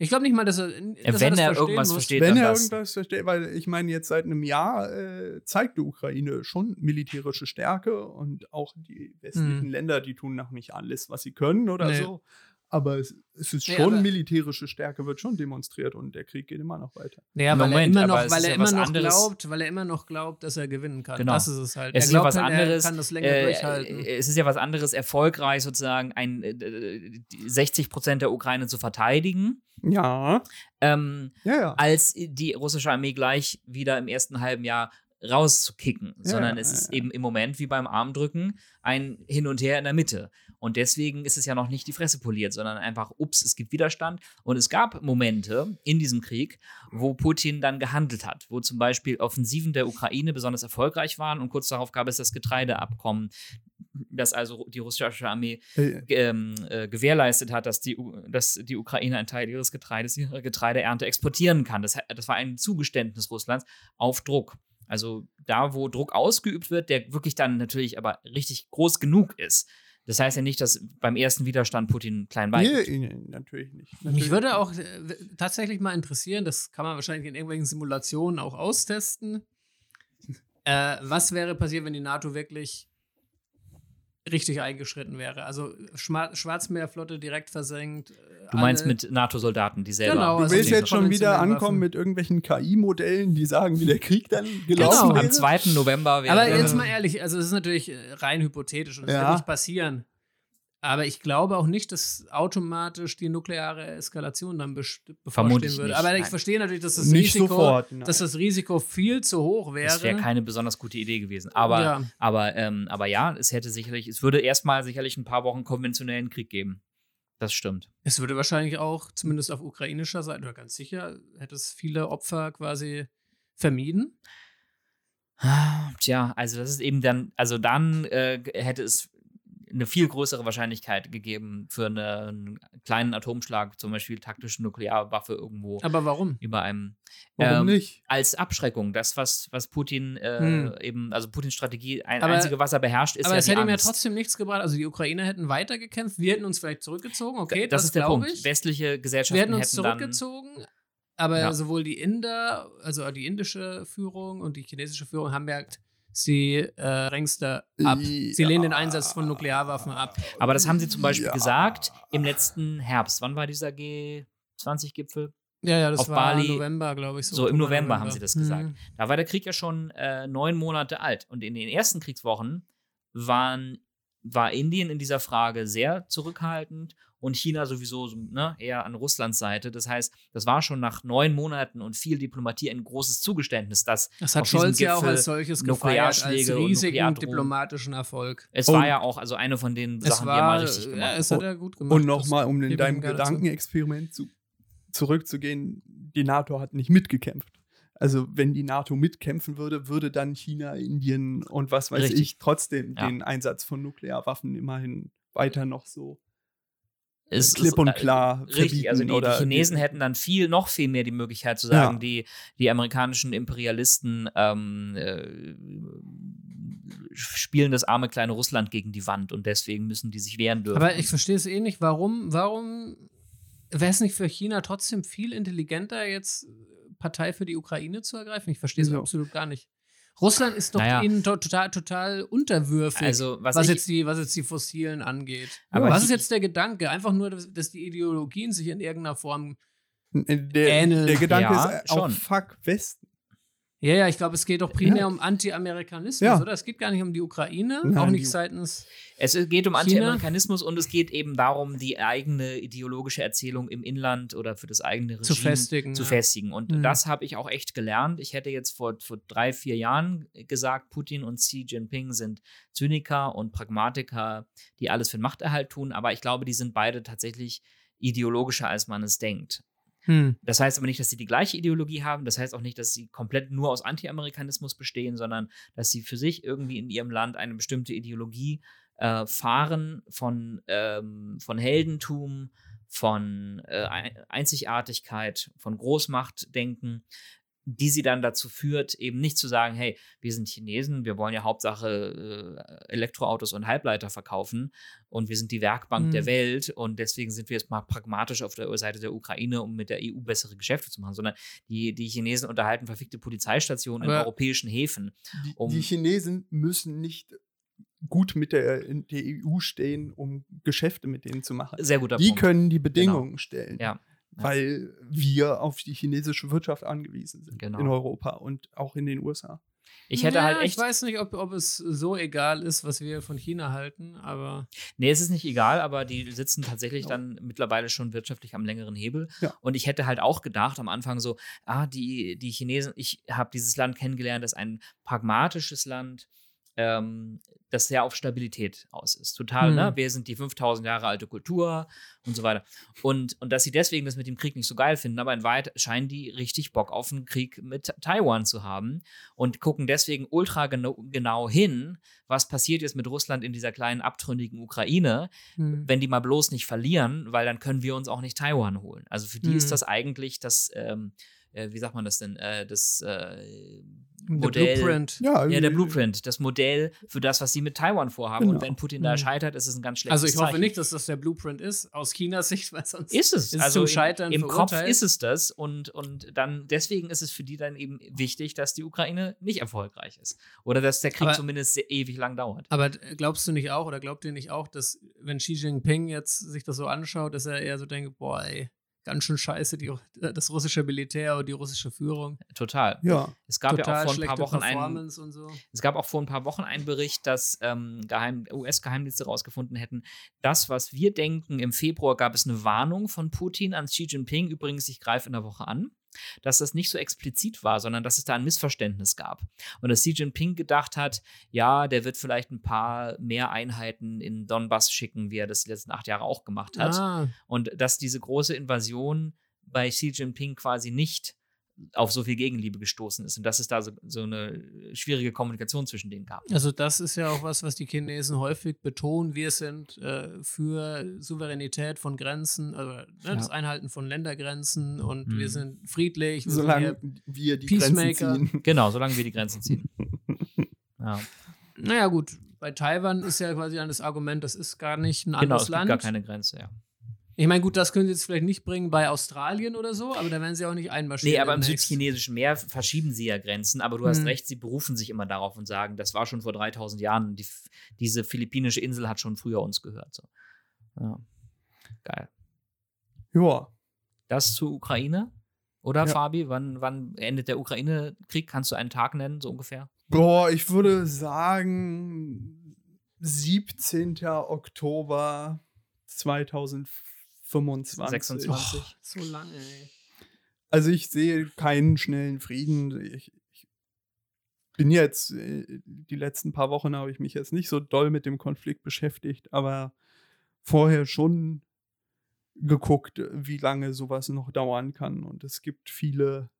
Speaker 2: Ich glaube nicht mal, dass er, dass
Speaker 3: Wenn
Speaker 2: das
Speaker 3: er
Speaker 2: verstehen
Speaker 3: irgendwas
Speaker 2: muss.
Speaker 3: versteht,
Speaker 4: Wenn
Speaker 3: dann
Speaker 4: er
Speaker 3: das.
Speaker 4: irgendwas versteht, weil ich meine, jetzt seit einem Jahr äh, zeigt die Ukraine schon militärische Stärke und auch die westlichen
Speaker 2: Mhm.
Speaker 4: Länder, die tun noch nicht alles, was sie können oder
Speaker 2: Nee.
Speaker 4: so. Aber es, es ist schon
Speaker 2: aber-
Speaker 4: militärische Stärke, wird schon demonstriert und der Krieg geht immer noch weiter.
Speaker 2: Naja, weil
Speaker 3: Moment,
Speaker 2: er immer noch, weil er
Speaker 3: ja
Speaker 2: immer noch
Speaker 3: anderes.
Speaker 2: glaubt, weil er immer noch glaubt, dass er gewinnen kann.
Speaker 3: Genau.
Speaker 2: Das ist es halt.
Speaker 3: Es ist ja
Speaker 2: glaubt
Speaker 3: was
Speaker 2: halt,
Speaker 3: anderes.
Speaker 2: er kann das länger
Speaker 3: äh,
Speaker 2: durchhalten.
Speaker 3: äh, es ist ja was anderes, erfolgreich sozusagen ein, äh, äh, die 60 Prozent der Ukraine zu verteidigen,
Speaker 4: Ja,
Speaker 3: ähm,
Speaker 4: ja, ja.
Speaker 3: als die russische Armee gleich wieder im ersten halben Jahr rauszukicken,
Speaker 4: Ja,
Speaker 3: sondern
Speaker 4: ja,
Speaker 3: es ist
Speaker 4: ja.
Speaker 3: eben im Moment wie beim Armdrücken ein Hin und Her in der Mitte. Und deswegen ist es ja noch nicht die Fresse poliert, sondern einfach, ups, es gibt Widerstand. Und es gab Momente in diesem Krieg, wo Putin dann gehandelt hat, wo zum Beispiel Offensiven der Ukraine besonders erfolgreich waren und kurz darauf gab es das Getreideabkommen, das also die russische Armee
Speaker 4: Äh,
Speaker 3: ähm, äh, gewährleistet hat, dass die, dass die Ukraine einen Teil ihres Getreides, ihre Getreideernte exportieren kann. Das, das war ein Zugeständnis Russlands auf Druck. Also da, wo Druck ausgeübt wird, der wirklich dann natürlich aber richtig groß genug ist. Das heißt ja nicht, dass beim ersten Widerstand Putin klein beigibt.
Speaker 4: nee, nee, natürlich nicht.
Speaker 2: Mich
Speaker 4: Natürlich
Speaker 2: würde auch äh, tatsächlich mal interessieren, das kann man wahrscheinlich in irgendwelchen Simulationen auch austesten. Äh, was wäre passiert, wenn die NATO wirklich richtig eingeschritten wäre? Also Schma Schwarzmeerflotte direkt versenkt. äh,
Speaker 3: Du meinst mit NATO-Soldaten, die selber.
Speaker 2: Genau,
Speaker 4: Du
Speaker 2: also
Speaker 4: willst jetzt schon wieder ankommen mit irgendwelchen KI-Modellen, die sagen, wie der Krieg dann gelaufen
Speaker 2: Genau.
Speaker 4: wäre?
Speaker 3: Am 2. November wäre.
Speaker 2: Aber jetzt mal ehrlich, also es ist natürlich äh, rein hypothetisch und es
Speaker 4: Ja.
Speaker 2: wird nicht passieren. Aber ich glaube auch nicht, dass automatisch die nukleare Eskalation dann bevorstehen
Speaker 3: Vermutlich
Speaker 2: würde.
Speaker 3: nicht,
Speaker 2: Aber ich
Speaker 3: nein.
Speaker 2: verstehe natürlich, dass das
Speaker 4: Nicht
Speaker 2: Risiko,
Speaker 4: sofort, nein.
Speaker 2: dass das Risiko viel zu hoch wäre.
Speaker 3: Das wäre keine besonders gute Idee gewesen. Aber
Speaker 2: Ja.
Speaker 3: Aber, ähm, aber ja, es hätte sicherlich, es würde erstmal sicherlich ein paar Wochen konventionellen Krieg geben. Das stimmt.
Speaker 2: Es würde wahrscheinlich auch, zumindest auf ukrainischer Seite, oder ganz sicher, hätte es viele Opfer quasi vermieden.
Speaker 3: Tja, also das ist eben dann, also dann äh, hätte es eine viel größere Wahrscheinlichkeit gegeben für eine, einen kleinen Atomschlag, zum Beispiel taktische Nuklearwaffe irgendwo
Speaker 2: Aber warum?
Speaker 3: über einem.
Speaker 4: Warum
Speaker 3: ähm,
Speaker 4: nicht?
Speaker 3: Als Abschreckung, das, was, was Putin äh,
Speaker 2: Hm.
Speaker 3: eben, also Putins Strategie, ein
Speaker 2: Aber-
Speaker 3: einzige, was er beherrscht, ist
Speaker 2: Aber
Speaker 3: ja
Speaker 2: es
Speaker 3: die
Speaker 2: hätte ihm ja trotzdem nichts gebracht. Also die Ukrainer hätten weitergekämpft, wir hätten uns vielleicht zurückgezogen, okay,
Speaker 3: das,
Speaker 2: das,
Speaker 3: ist der Punkt.
Speaker 2: ich.
Speaker 3: Westliche Gesellschaften
Speaker 2: Wir hätten uns
Speaker 3: hätten
Speaker 2: zurückgezogen, aber
Speaker 3: Ja.
Speaker 2: sowohl die Inder, also die indische Führung und die chinesische Führung haben gesagt, sie äh, rängste ab. Sie
Speaker 4: Ja.
Speaker 2: lehnen den Einsatz von Nuklearwaffen ab.
Speaker 3: Aber das haben sie zum Beispiel
Speaker 4: Ja.
Speaker 3: gesagt im letzten Herbst. Wann war dieser G20-Gipfel?
Speaker 2: Ja, ja, das
Speaker 3: Auf
Speaker 2: war
Speaker 3: Bali-
Speaker 2: November, glaube ich.
Speaker 3: So, im
Speaker 2: Oktober,
Speaker 3: November haben sie das gesagt.
Speaker 2: Mhm.
Speaker 3: Da war der Krieg ja schon äh, neun Monate alt. Und in den ersten Kriegswochen waren, war Indien in dieser Frage sehr zurückhaltend und China sowieso so, ne, eher an Russlands Seite. Das heißt, das war schon nach neun Monaten und viel Diplomatie ein großes Zugeständnis, dass
Speaker 2: Das hat Scholz ja auch als solches gefeiert, als riesigen diplomatischen Erfolg.
Speaker 3: es
Speaker 4: Und-
Speaker 3: war ja auch also eine von den Sachen, die er mal
Speaker 2: war,
Speaker 3: richtig
Speaker 2: ja,
Speaker 3: gemacht
Speaker 2: es
Speaker 3: hat.
Speaker 2: er gut gemacht.
Speaker 4: Und nochmal, um in deinem. Gedankenexperiment zu, zurückzugehen, die NATO hat nicht mitgekämpft. Also wenn die NATO mitkämpfen würde, würde dann China, Indien und was weiß
Speaker 3: Richtig.
Speaker 4: ich trotzdem
Speaker 3: Ja.
Speaker 4: den Einsatz von Nuklearwaffen immerhin weiter noch so
Speaker 3: Es
Speaker 4: klipp und
Speaker 3: äh,
Speaker 4: klar
Speaker 3: Richtig, also die, die Chinesen
Speaker 4: die-
Speaker 3: hätten dann viel, noch viel mehr die Möglichkeit zu sagen,
Speaker 4: Ja.
Speaker 3: die, die amerikanischen Imperialisten ähm, äh, spielen das arme kleine Russland gegen die Wand und deswegen müssen die sich wehren dürfen.
Speaker 2: Aber ich verstehe es eh nicht, warum, warum wäre es nicht für China trotzdem viel intelligenter, jetzt Partei für die Ukraine zu ergreifen? Ich verstehe es
Speaker 4: Wieso?
Speaker 2: absolut gar nicht. Russland ist doch
Speaker 3: Naja.
Speaker 2: ihnen to total, total unterwürfig,
Speaker 3: Also, was
Speaker 2: was,
Speaker 3: ich-
Speaker 2: jetzt die, was jetzt die Fossilen angeht.
Speaker 3: Aber
Speaker 2: was
Speaker 3: ich-
Speaker 2: ist jetzt der Gedanke? Einfach nur, dass, dass die Ideologien sich in irgendeiner Form.
Speaker 4: Der,
Speaker 2: Ähneln.
Speaker 4: der Gedanke
Speaker 3: Ja,
Speaker 4: ist äh, auch
Speaker 3: schon.
Speaker 4: fuck Westen.
Speaker 2: Ja, ja, ich glaube, es geht doch primär
Speaker 4: Ja.
Speaker 2: um Anti-Amerikanismus,
Speaker 4: Ja.
Speaker 2: oder? Es geht gar nicht um die Ukraine,
Speaker 4: Nein,
Speaker 2: auch nicht
Speaker 4: die-
Speaker 2: seitens.
Speaker 3: Es geht um? Anti-Amerikanismus und es geht eben darum, die eigene ideologische Erzählung im Inland oder für das eigene Regime
Speaker 2: Zu festigen,
Speaker 3: Zu
Speaker 2: ja.
Speaker 3: festigen. Und
Speaker 2: Mhm.
Speaker 3: das habe ich auch echt gelernt. Ich hätte jetzt vor, vor drei, vier Jahren gesagt, Putin und Xi Jinping sind Zyniker und Pragmatiker, die alles für den Machterhalt tun. Aber ich glaube, die sind beide tatsächlich ideologischer, als man es denkt.
Speaker 2: Hm.
Speaker 3: Das heißt aber nicht, dass sie die gleiche Ideologie haben. Das heißt auch nicht, dass sie komplett nur aus Anti-Amerikanismus bestehen, sondern dass sie für sich irgendwie in ihrem Land eine bestimmte Ideologie äh, fahren von, ähm, von Heldentum, von äh, Ein- Einzigartigkeit, von Großmachtdenken, die sie dann dazu führt, eben nicht zu sagen, hey, wir sind Chinesen, wir wollen ja Hauptsache äh, Elektroautos und Halbleiter verkaufen und wir sind die Werkbank
Speaker 2: Mhm.
Speaker 3: der Welt und deswegen sind wir jetzt mal pragmatisch auf der Seite der Ukraine, um mit der EU bessere Geschäfte zu machen, sondern die, die Chinesen unterhalten verfickte Polizeistationen in
Speaker 2: Aber-
Speaker 3: europäischen Häfen.
Speaker 4: Die,
Speaker 3: Um-
Speaker 4: die Chinesen müssen nicht gut mit der, in der EU stehen, um Geschäfte mit denen zu machen.
Speaker 3: Sehr guter
Speaker 4: Die
Speaker 3: Punkt.
Speaker 4: können die Bedingungen stellen.
Speaker 3: Ja.
Speaker 4: Weil wir auf die chinesische Wirtschaft angewiesen sind
Speaker 3: Genau.
Speaker 4: in Europa und auch in den USA.
Speaker 3: Ich hätte
Speaker 2: ja,
Speaker 3: halt echt.
Speaker 2: Ich weiß nicht, ob, ob es so egal ist, was wir von China halten, aber.
Speaker 3: Nee, es ist nicht egal, aber die sitzen tatsächlich
Speaker 4: Ja.
Speaker 3: dann mittlerweile schon wirtschaftlich am längeren Hebel.
Speaker 4: Ja.
Speaker 3: Und ich hätte halt auch gedacht am Anfang so, ah, die, die Chinesen, ich habe dieses Land kennengelernt, das ist ein pragmatisches Land, ähm, das sehr auf Stabilität aus ist. Total,
Speaker 2: Hm.
Speaker 3: ne? Wir sind die 5000 Jahre alte Kultur und so weiter. Und, und dass sie deswegen das mit dem Krieg nicht so geil finden, aber in Wahrheit scheinen die richtig Bock auf einen Krieg mit Taiwan zu haben und gucken deswegen ultra genau, genau hin, was passiert jetzt mit Russland in dieser kleinen abtrünnigen Ukraine,
Speaker 2: Hm.
Speaker 3: wenn die mal bloß nicht verlieren, weil dann können wir uns auch nicht Taiwan holen. Also für die
Speaker 2: Mhm.
Speaker 3: ist das eigentlich das, ähm, äh, wie sagt man das denn, äh, das äh,
Speaker 2: Der
Speaker 3: Modell.
Speaker 2: Blueprint.
Speaker 4: Ja,
Speaker 3: Ja, der Blueprint, das Modell für das, was sie mit Taiwan vorhaben. Und
Speaker 4: Genau.
Speaker 3: wenn Putin da
Speaker 2: Mhm.
Speaker 3: scheitert, ist es ein ganz schlechtes
Speaker 2: Also ich hoffe
Speaker 3: Zeichen.
Speaker 2: nicht, dass das der Blueprint ist, aus Chinas Sicht, weil sonst
Speaker 3: Ist es.
Speaker 2: ist
Speaker 3: also
Speaker 2: zum
Speaker 3: im-
Speaker 2: Scheitern
Speaker 3: im, Kopf ist es das. Und, und dann deswegen ist es für die dann eben wichtig, dass die Ukraine nicht erfolgreich ist. Oder dass der Krieg
Speaker 2: Aber-
Speaker 3: zumindest sehr ewig lang dauert.
Speaker 2: Aber glaubst du nicht auch oder glaubt ihr nicht auch, dass wenn Xi Jinping jetzt sich das so anschaut, dass er eher so denkt, boah, ey, ganz schön scheiße, die, das russische Militär und die russische Führung.
Speaker 3: Total.
Speaker 4: Ja.
Speaker 3: Es gab ja
Speaker 2: Total
Speaker 3: auch vor ein paar Wochen einen,
Speaker 2: so.
Speaker 3: Es gab auch vor ein paar Wochen einen Bericht, dass ähm, Geheim US-Geheimdienste herausgefunden hätten, das, was wir denken, im Februar gab es eine Warnung von Putin an Xi Jinping, übrigens, ich greife in der Woche an, dass das nicht so explizit war, sondern dass es da ein Missverständnis gab. Und dass Xi Jinping gedacht hat, ja, der wird vielleicht ein paar mehr Einheiten in Donbass schicken, wie er das die letzten acht Jahre auch gemacht hat.
Speaker 2: Ah,
Speaker 3: Und dass diese große Invasion bei Xi Jinping quasi nicht auf so viel Gegenliebe gestoßen ist und dass es da so, so eine schwierige Kommunikation zwischen denen gab.
Speaker 2: also das ist ja auch was, was die Chinesen häufig betonen. Wir sind äh, für Souveränität von Grenzen, also ne, das Einhalten von Ländergrenzen und
Speaker 3: Mhm.
Speaker 2: wir sind friedlich. Wir sind
Speaker 4: Solange
Speaker 2: hier-
Speaker 4: wir die
Speaker 2: Peacemaker.
Speaker 4: Grenzen ziehen.
Speaker 3: Genau, solange wir die Grenzen ziehen. Ja,
Speaker 2: naja gut, bei Taiwan ist ja quasi dann das Argument, das ist gar nicht ein
Speaker 3: genau,
Speaker 2: anderes
Speaker 3: es gibt
Speaker 2: Land.
Speaker 3: gar keine Grenze, ja.
Speaker 2: Ich meine, gut, das können sie jetzt vielleicht nicht bringen bei Australien oder so, aber da werden sie auch nicht einmarschieren.
Speaker 3: Nee, aber im südchinesischen Meer verschieben sie ja Grenzen, aber du hast
Speaker 2: Hm.
Speaker 3: recht, sie berufen sich immer darauf und sagen, das war schon vor 3000 Jahren, die, diese philippinische Insel hat schon früher uns gehört. So. Ja. Geil.
Speaker 4: Ja.
Speaker 3: Das zur Ukraine? Oder,
Speaker 4: Ja.
Speaker 3: Fabi? Wann, wann endet der Ukraine-Krieg? Kannst du einen Tag nennen, so ungefähr?
Speaker 4: Boah, ich würde sagen 17. Oktober 2025.
Speaker 3: 26.
Speaker 2: Oh, so lange, ey.
Speaker 4: Also ich sehe keinen schnellen Frieden. Ich, ich bin jetzt, äh, die letzten paar Wochen habe ich mich jetzt nicht so doll mit dem Konflikt beschäftigt, aber vorher schon geguckt, wie lange sowas noch dauern kann. Und es gibt viele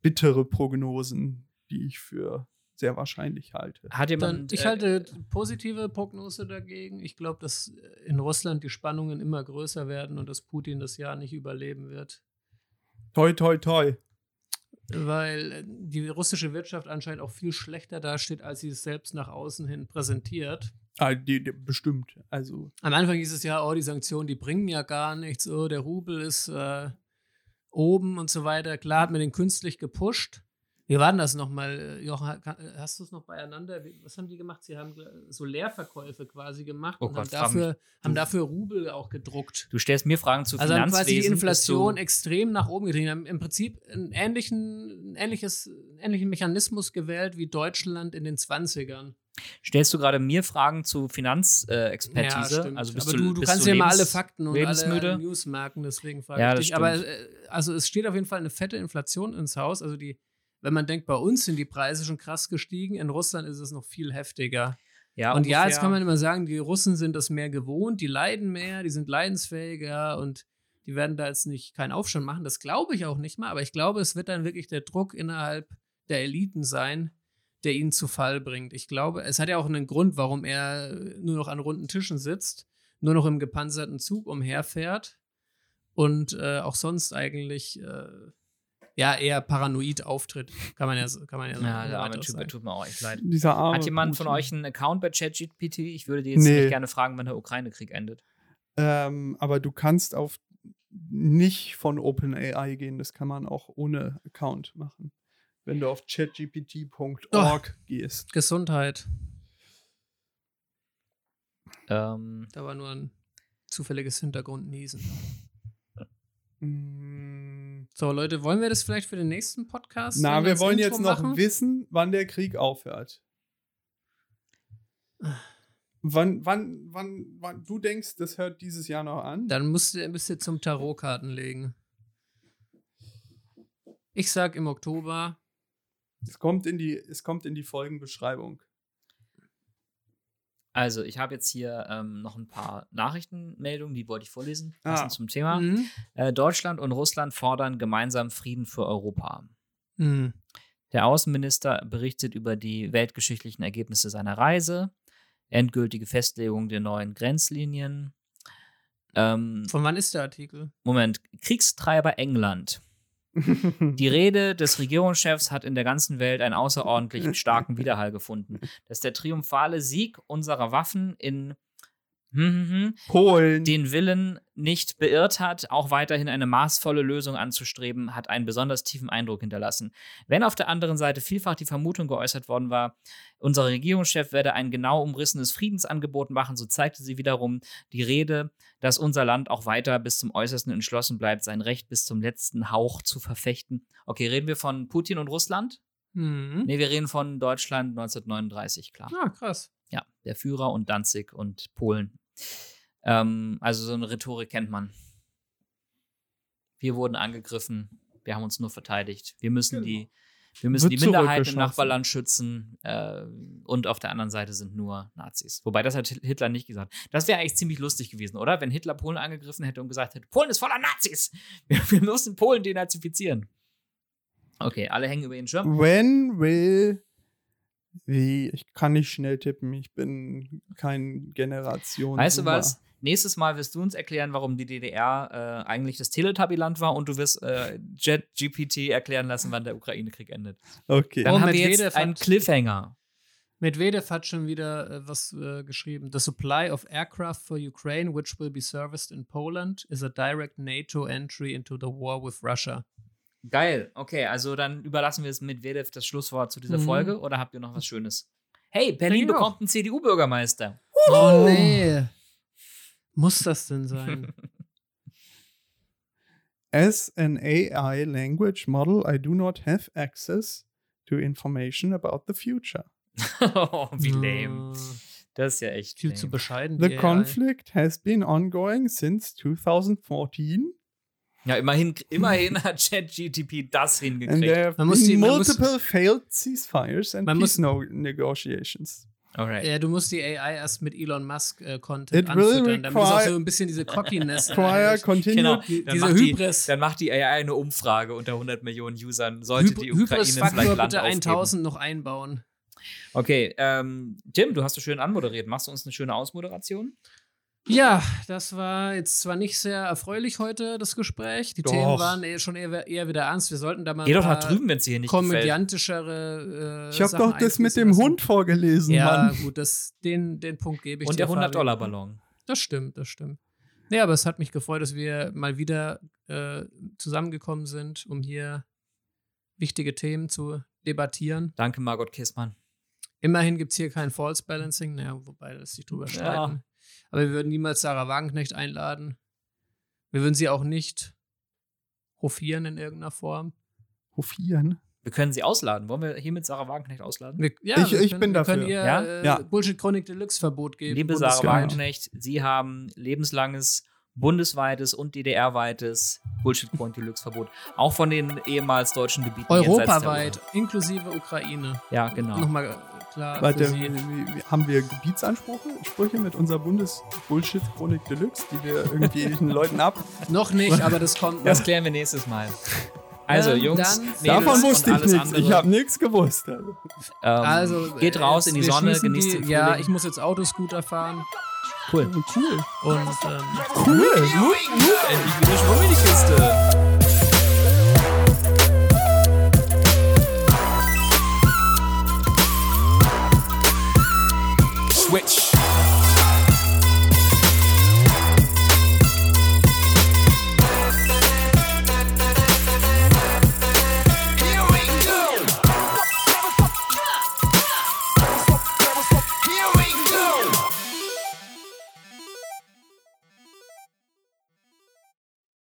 Speaker 4: bittere Prognosen, die ich für sehr wahrscheinlich halte.
Speaker 3: Hat
Speaker 2: Dann,
Speaker 3: jemand.
Speaker 2: ich
Speaker 3: äh,
Speaker 2: halte positive Prognose dagegen. Ich glaube, dass in Russland die Spannungen immer größer werden und dass Putin das Jahr nicht überleben wird.
Speaker 4: Toi, toi, toi.
Speaker 2: Weil äh, die russische Wirtschaft anscheinend auch viel schlechter dasteht, als sie es selbst nach außen hin präsentiert.
Speaker 4: Ah, die, die, bestimmt. Also,
Speaker 2: Am Anfang hieß es ja, oh, die Sanktionen, die bringen ja gar nichts, oh, der Rubel ist äh, oben und so weiter. Klar hat man den künstlich gepusht, Wie war denn das nochmal, Jochen? kann- Hast du es noch beieinander? Was haben die gemacht? Sie haben so Leerverkäufe quasi gemacht
Speaker 3: Oh
Speaker 2: und
Speaker 3: Gott,
Speaker 2: haben, dafür, haben dafür Rubel auch gedruckt.
Speaker 3: Du stellst mir Fragen zu
Speaker 2: Also haben
Speaker 3: Finanzwesen.
Speaker 2: quasi die Inflation extrem nach oben getrieben. Haben im Prinzip einen ähnlichen, ein ähnliches, einen ähnlichen Mechanismus gewählt wie Deutschland in den 20ern.
Speaker 3: Du, stellst du gerade mir Fragen zu Finanzexpertise?
Speaker 2: stimmt.
Speaker 3: also bist
Speaker 2: aber
Speaker 3: du,
Speaker 2: du,
Speaker 3: bist
Speaker 2: kannst ja mal alle Fakten und alle News merken, deswegen frage
Speaker 3: Ja,
Speaker 2: ich dich. Aber
Speaker 3: stimmt.
Speaker 2: äh, also es steht auf jeden Fall eine fette Inflation ins Haus. Also die, wenn man denkt, bei uns sind die Preise schon krass gestiegen, in Russland ist es noch viel heftiger.
Speaker 3: Ja,
Speaker 2: und ja, jetzt
Speaker 3: ungefähr.
Speaker 2: kann man immer sagen, die Russen sind das mehr gewohnt, die leiden mehr, die sind leidensfähiger und die werden da jetzt nicht keinen Aufstand machen. Das glaube ich auch nicht mal, aber ich glaube, es wird dann wirklich der Druck innerhalb der Eliten sein, der ihn zu Fall bringt. Ich glaube, es hat ja auch einen Grund, warum er nur noch an runden Tischen sitzt, nur noch im gepanzerten Zug umherfährt und äh, auch sonst eigentlich äh, ja eher paranoid auftritt. Kann man ja, so- kann man ja, so
Speaker 3: Ja, der arme Typ, der
Speaker 2: sagen.
Speaker 3: tut mir auch echt leid.
Speaker 4: Dieser arme
Speaker 3: Hat jemand von
Speaker 4: Putin.
Speaker 3: euch einen Account bei ChatGPT? Ich würde dir jetzt
Speaker 4: Nee.
Speaker 3: nicht gerne fragen, wann der Ukraine-Krieg endet.
Speaker 4: Ähm, aber du kannst auf nicht von OpenAI gehen. Das kann man auch ohne Account machen. Wenn du auf chatgpt.org gehst.
Speaker 2: Gesundheit.
Speaker 3: Ähm,
Speaker 2: Da war nur ein zufälliges Hintergrundniesen.
Speaker 4: Mm,
Speaker 2: So, Leute, wollen wir das vielleicht für den nächsten Podcast?
Speaker 4: Na, wir wollen
Speaker 2: Intro
Speaker 4: jetzt noch
Speaker 2: machen?
Speaker 4: wissen, wann der Krieg aufhört. Wann, wann, wann, wann, du denkst, das hört dieses Jahr noch an?
Speaker 2: Dann müsst ihr, müsst ihr zum Tarotkarten legen. Ich sag im Oktober.
Speaker 4: Es kommt in die, es kommt in die Folgenbeschreibung.
Speaker 3: Also, ich habe jetzt hier ähm, noch ein paar Nachrichtenmeldungen, die wollte ich vorlesen.
Speaker 4: Ah.
Speaker 3: Zum Thema.
Speaker 2: Mhm.
Speaker 3: Äh, Deutschland und Russland fordern gemeinsam Frieden für Europa.
Speaker 2: Mhm.
Speaker 3: Der Außenminister berichtet über die weltgeschichtlichen Ergebnisse seiner Reise, endgültige Festlegung der neuen Grenzlinien. Ähm,
Speaker 2: Von wann ist der Artikel?
Speaker 3: Moment, Kriegstreiber England. Die Rede des Regierungschefs hat in der ganzen Welt einen außerordentlich starken Widerhall gefunden. Dass der triumphale Sieg unserer Waffen in hm, hm, hm,
Speaker 4: Polen.
Speaker 3: den Willen nicht beirrt hat, auch weiterhin eine maßvolle Lösung anzustreben, hat einen besonders tiefen Eindruck hinterlassen. Wenn auf der anderen Seite vielfach die Vermutung geäußert worden war, unser Regierungschef werde ein genau umrissenes Friedensangebot machen, so zeigte sie wiederum die Rede, dass unser Land auch weiter bis zum Äußersten entschlossen bleibt, sein Recht bis zum letzten Hauch zu verfechten. Okay, reden wir von Putin und Russland?
Speaker 2: Mhm.
Speaker 3: Nee, wir reden von Deutschland 1939, klar.
Speaker 2: Ah, krass.
Speaker 3: Ja, der Führer und Danzig und Polen. Ähm, also so eine Rhetorik kennt man. Wir wurden angegriffen, wir haben uns nur verteidigt. Wir müssen
Speaker 2: Genau.
Speaker 3: die, wir müssen
Speaker 4: Wird
Speaker 3: die Minderheiten im. Nachbarland schützen äh, und auf der anderen Seite sind nur Nazis. Wobei das hat Hitler nicht gesagt. Das wäre eigentlich ziemlich lustig gewesen, oder? Wenn Hitler Polen angegriffen hätte und gesagt hätte, Polen ist voller Nazis. Wir, wir müssen Polen denazifizieren. Okay, alle hängen über den Schirm.
Speaker 4: When will wie ich kann nicht schnell tippen, ich bin kein Generation.
Speaker 3: Weißt du was? Nächstes Mal wirst du uns erklären, warum die DDR äh, eigentlich das Teletubbyland war und du wirst äh, JetGPT erklären lassen, wann der Ukraine-Krieg endet.
Speaker 4: Okay.
Speaker 3: Dann
Speaker 2: Oh,
Speaker 3: haben wir
Speaker 2: Medvedev
Speaker 3: jetzt einen
Speaker 2: hat-
Speaker 3: Cliffhanger.
Speaker 2: Medvedev hat schon wieder äh, was äh, geschrieben. The supply of aircraft for Ukraine, which will be serviced in Poland, is a direct NATO entry into the war with Russia.
Speaker 3: Geil. Okay, also dann überlassen wir es Medvedev das Schlusswort zu dieser
Speaker 2: Mhm.
Speaker 3: Folge oder habt ihr noch was Schönes? Hey, Berlin
Speaker 2: auch.
Speaker 3: bekommt einen CDU-Bürgermeister.
Speaker 2: Oh nee. Muss das denn sein?
Speaker 4: As an AI language model, I do not have access to information about the future.
Speaker 3: oh, wie lame. Das ist ja echt
Speaker 2: Viel
Speaker 3: lame.
Speaker 2: zu bescheiden.
Speaker 4: The
Speaker 2: AI.
Speaker 4: conflict has been ongoing since 2014
Speaker 3: Ja, immerhin, immerhin hat ChatGTP das hingekriegt.
Speaker 2: Man muss die- man muss-
Speaker 4: multiple failed ceasefires and
Speaker 2: Man
Speaker 4: peace
Speaker 2: muss-
Speaker 4: no negotiations.
Speaker 3: Alright.
Speaker 2: Ja, du musst die AI erst mit Elon Musk äh, Content
Speaker 4: It
Speaker 2: anfüttern, damit es auch
Speaker 4: require-
Speaker 2: so ein bisschen diese Cockiness
Speaker 4: Require
Speaker 2: erhält.
Speaker 4: continued
Speaker 3: Genau. Dann
Speaker 2: diese
Speaker 3: macht die-
Speaker 2: Hybris.
Speaker 3: Dann macht die AI eine Umfrage unter 100 Millionen Usern. Sollte
Speaker 2: Hyb
Speaker 3: die Ukraine vielleicht
Speaker 2: Hybris-Faktor
Speaker 3: Land
Speaker 2: bitte
Speaker 3: aufgeben.
Speaker 2: 1000 noch einbauen.
Speaker 3: Okay, ähm, Tim, du hast so schön anmoderiert. Machst du uns eine schöne Ausmoderation?
Speaker 2: Ja, das war jetzt zwar nicht sehr erfreulich heute, das Gespräch. Die
Speaker 4: Doch.
Speaker 2: Themen waren eher schon eher, eher wieder ernst. Wir sollten da mal
Speaker 3: Geh doch nach
Speaker 2: paar
Speaker 3: drüben, wenn es hier nicht gefällt.
Speaker 2: komödiantischere äh,
Speaker 4: Ich habe doch das mit dem
Speaker 2: lassen.
Speaker 4: Hund vorgelesen,
Speaker 2: Ja,
Speaker 4: Mann.
Speaker 2: gut, das, den, den Punkt gebe ich
Speaker 3: Und
Speaker 2: dir.
Speaker 3: der
Speaker 2: Fabi.
Speaker 3: 100-Dollar-Ballon.
Speaker 2: Das stimmt, das stimmt. Nee, aber es hat mich gefreut, dass wir mal wieder äh, zusammengekommen sind, um hier wichtige Themen zu debattieren.
Speaker 3: Danke, Margot Kissmann.
Speaker 2: Immerhin gibt es hier kein False Balancing, naja, wobei das sich drüber
Speaker 3: Ja.
Speaker 2: streiten. Aber wir würden niemals Sarah Wagenknecht einladen. Wir würden sie auch nicht hofieren in irgendeiner Form.
Speaker 4: Hofieren.
Speaker 3: Wir können sie ausladen. Wollen wir hiermit Sarah Wagenknecht ausladen?
Speaker 2: Wir, ja,
Speaker 4: Ich-
Speaker 2: wir
Speaker 4: ich
Speaker 2: können,
Speaker 4: bin
Speaker 2: wir können
Speaker 4: dafür.
Speaker 2: ihr
Speaker 3: Ja?
Speaker 2: äh,
Speaker 4: Ja.
Speaker 2: Bullshit Chronik Deluxe Verbot geben.
Speaker 3: Liebe. Sarah Wagenknecht, Sie haben lebenslanges, bundesweites und DDR-weites Bullshit-Point Deluxe-Verbot. Auch von den ehemals deutschen Gebieten.
Speaker 2: Europaweit, inklusive Ukraine.
Speaker 3: Ja, genau.
Speaker 2: Nochmal klar.
Speaker 4: Warte, haben wir Gebietsansprüche Sprüche mit unserer Bundes-Bullshit-Chronik Deluxe, die wir irgendwie den Leuten ab.
Speaker 2: Noch nicht, aber das kommt.
Speaker 3: Das klären wir nächstes Mal. Also,
Speaker 2: Ähm,
Speaker 3: Jungs,
Speaker 2: dann-
Speaker 3: Mädels
Speaker 4: Davon wusste ich
Speaker 3: alles
Speaker 4: nichts. Ich habe nichts gewusst. Also.
Speaker 3: ähm,
Speaker 2: Also,
Speaker 3: geht
Speaker 2: äh,
Speaker 3: raus in die Sonne, genießt
Speaker 2: die,
Speaker 3: den
Speaker 2: Ja, ich muss jetzt Autoscooter fahren.
Speaker 3: Cool.
Speaker 4: Cool.
Speaker 2: Und ähm,
Speaker 4: Cool.
Speaker 3: Endlich wieder Schwung in die Kiste.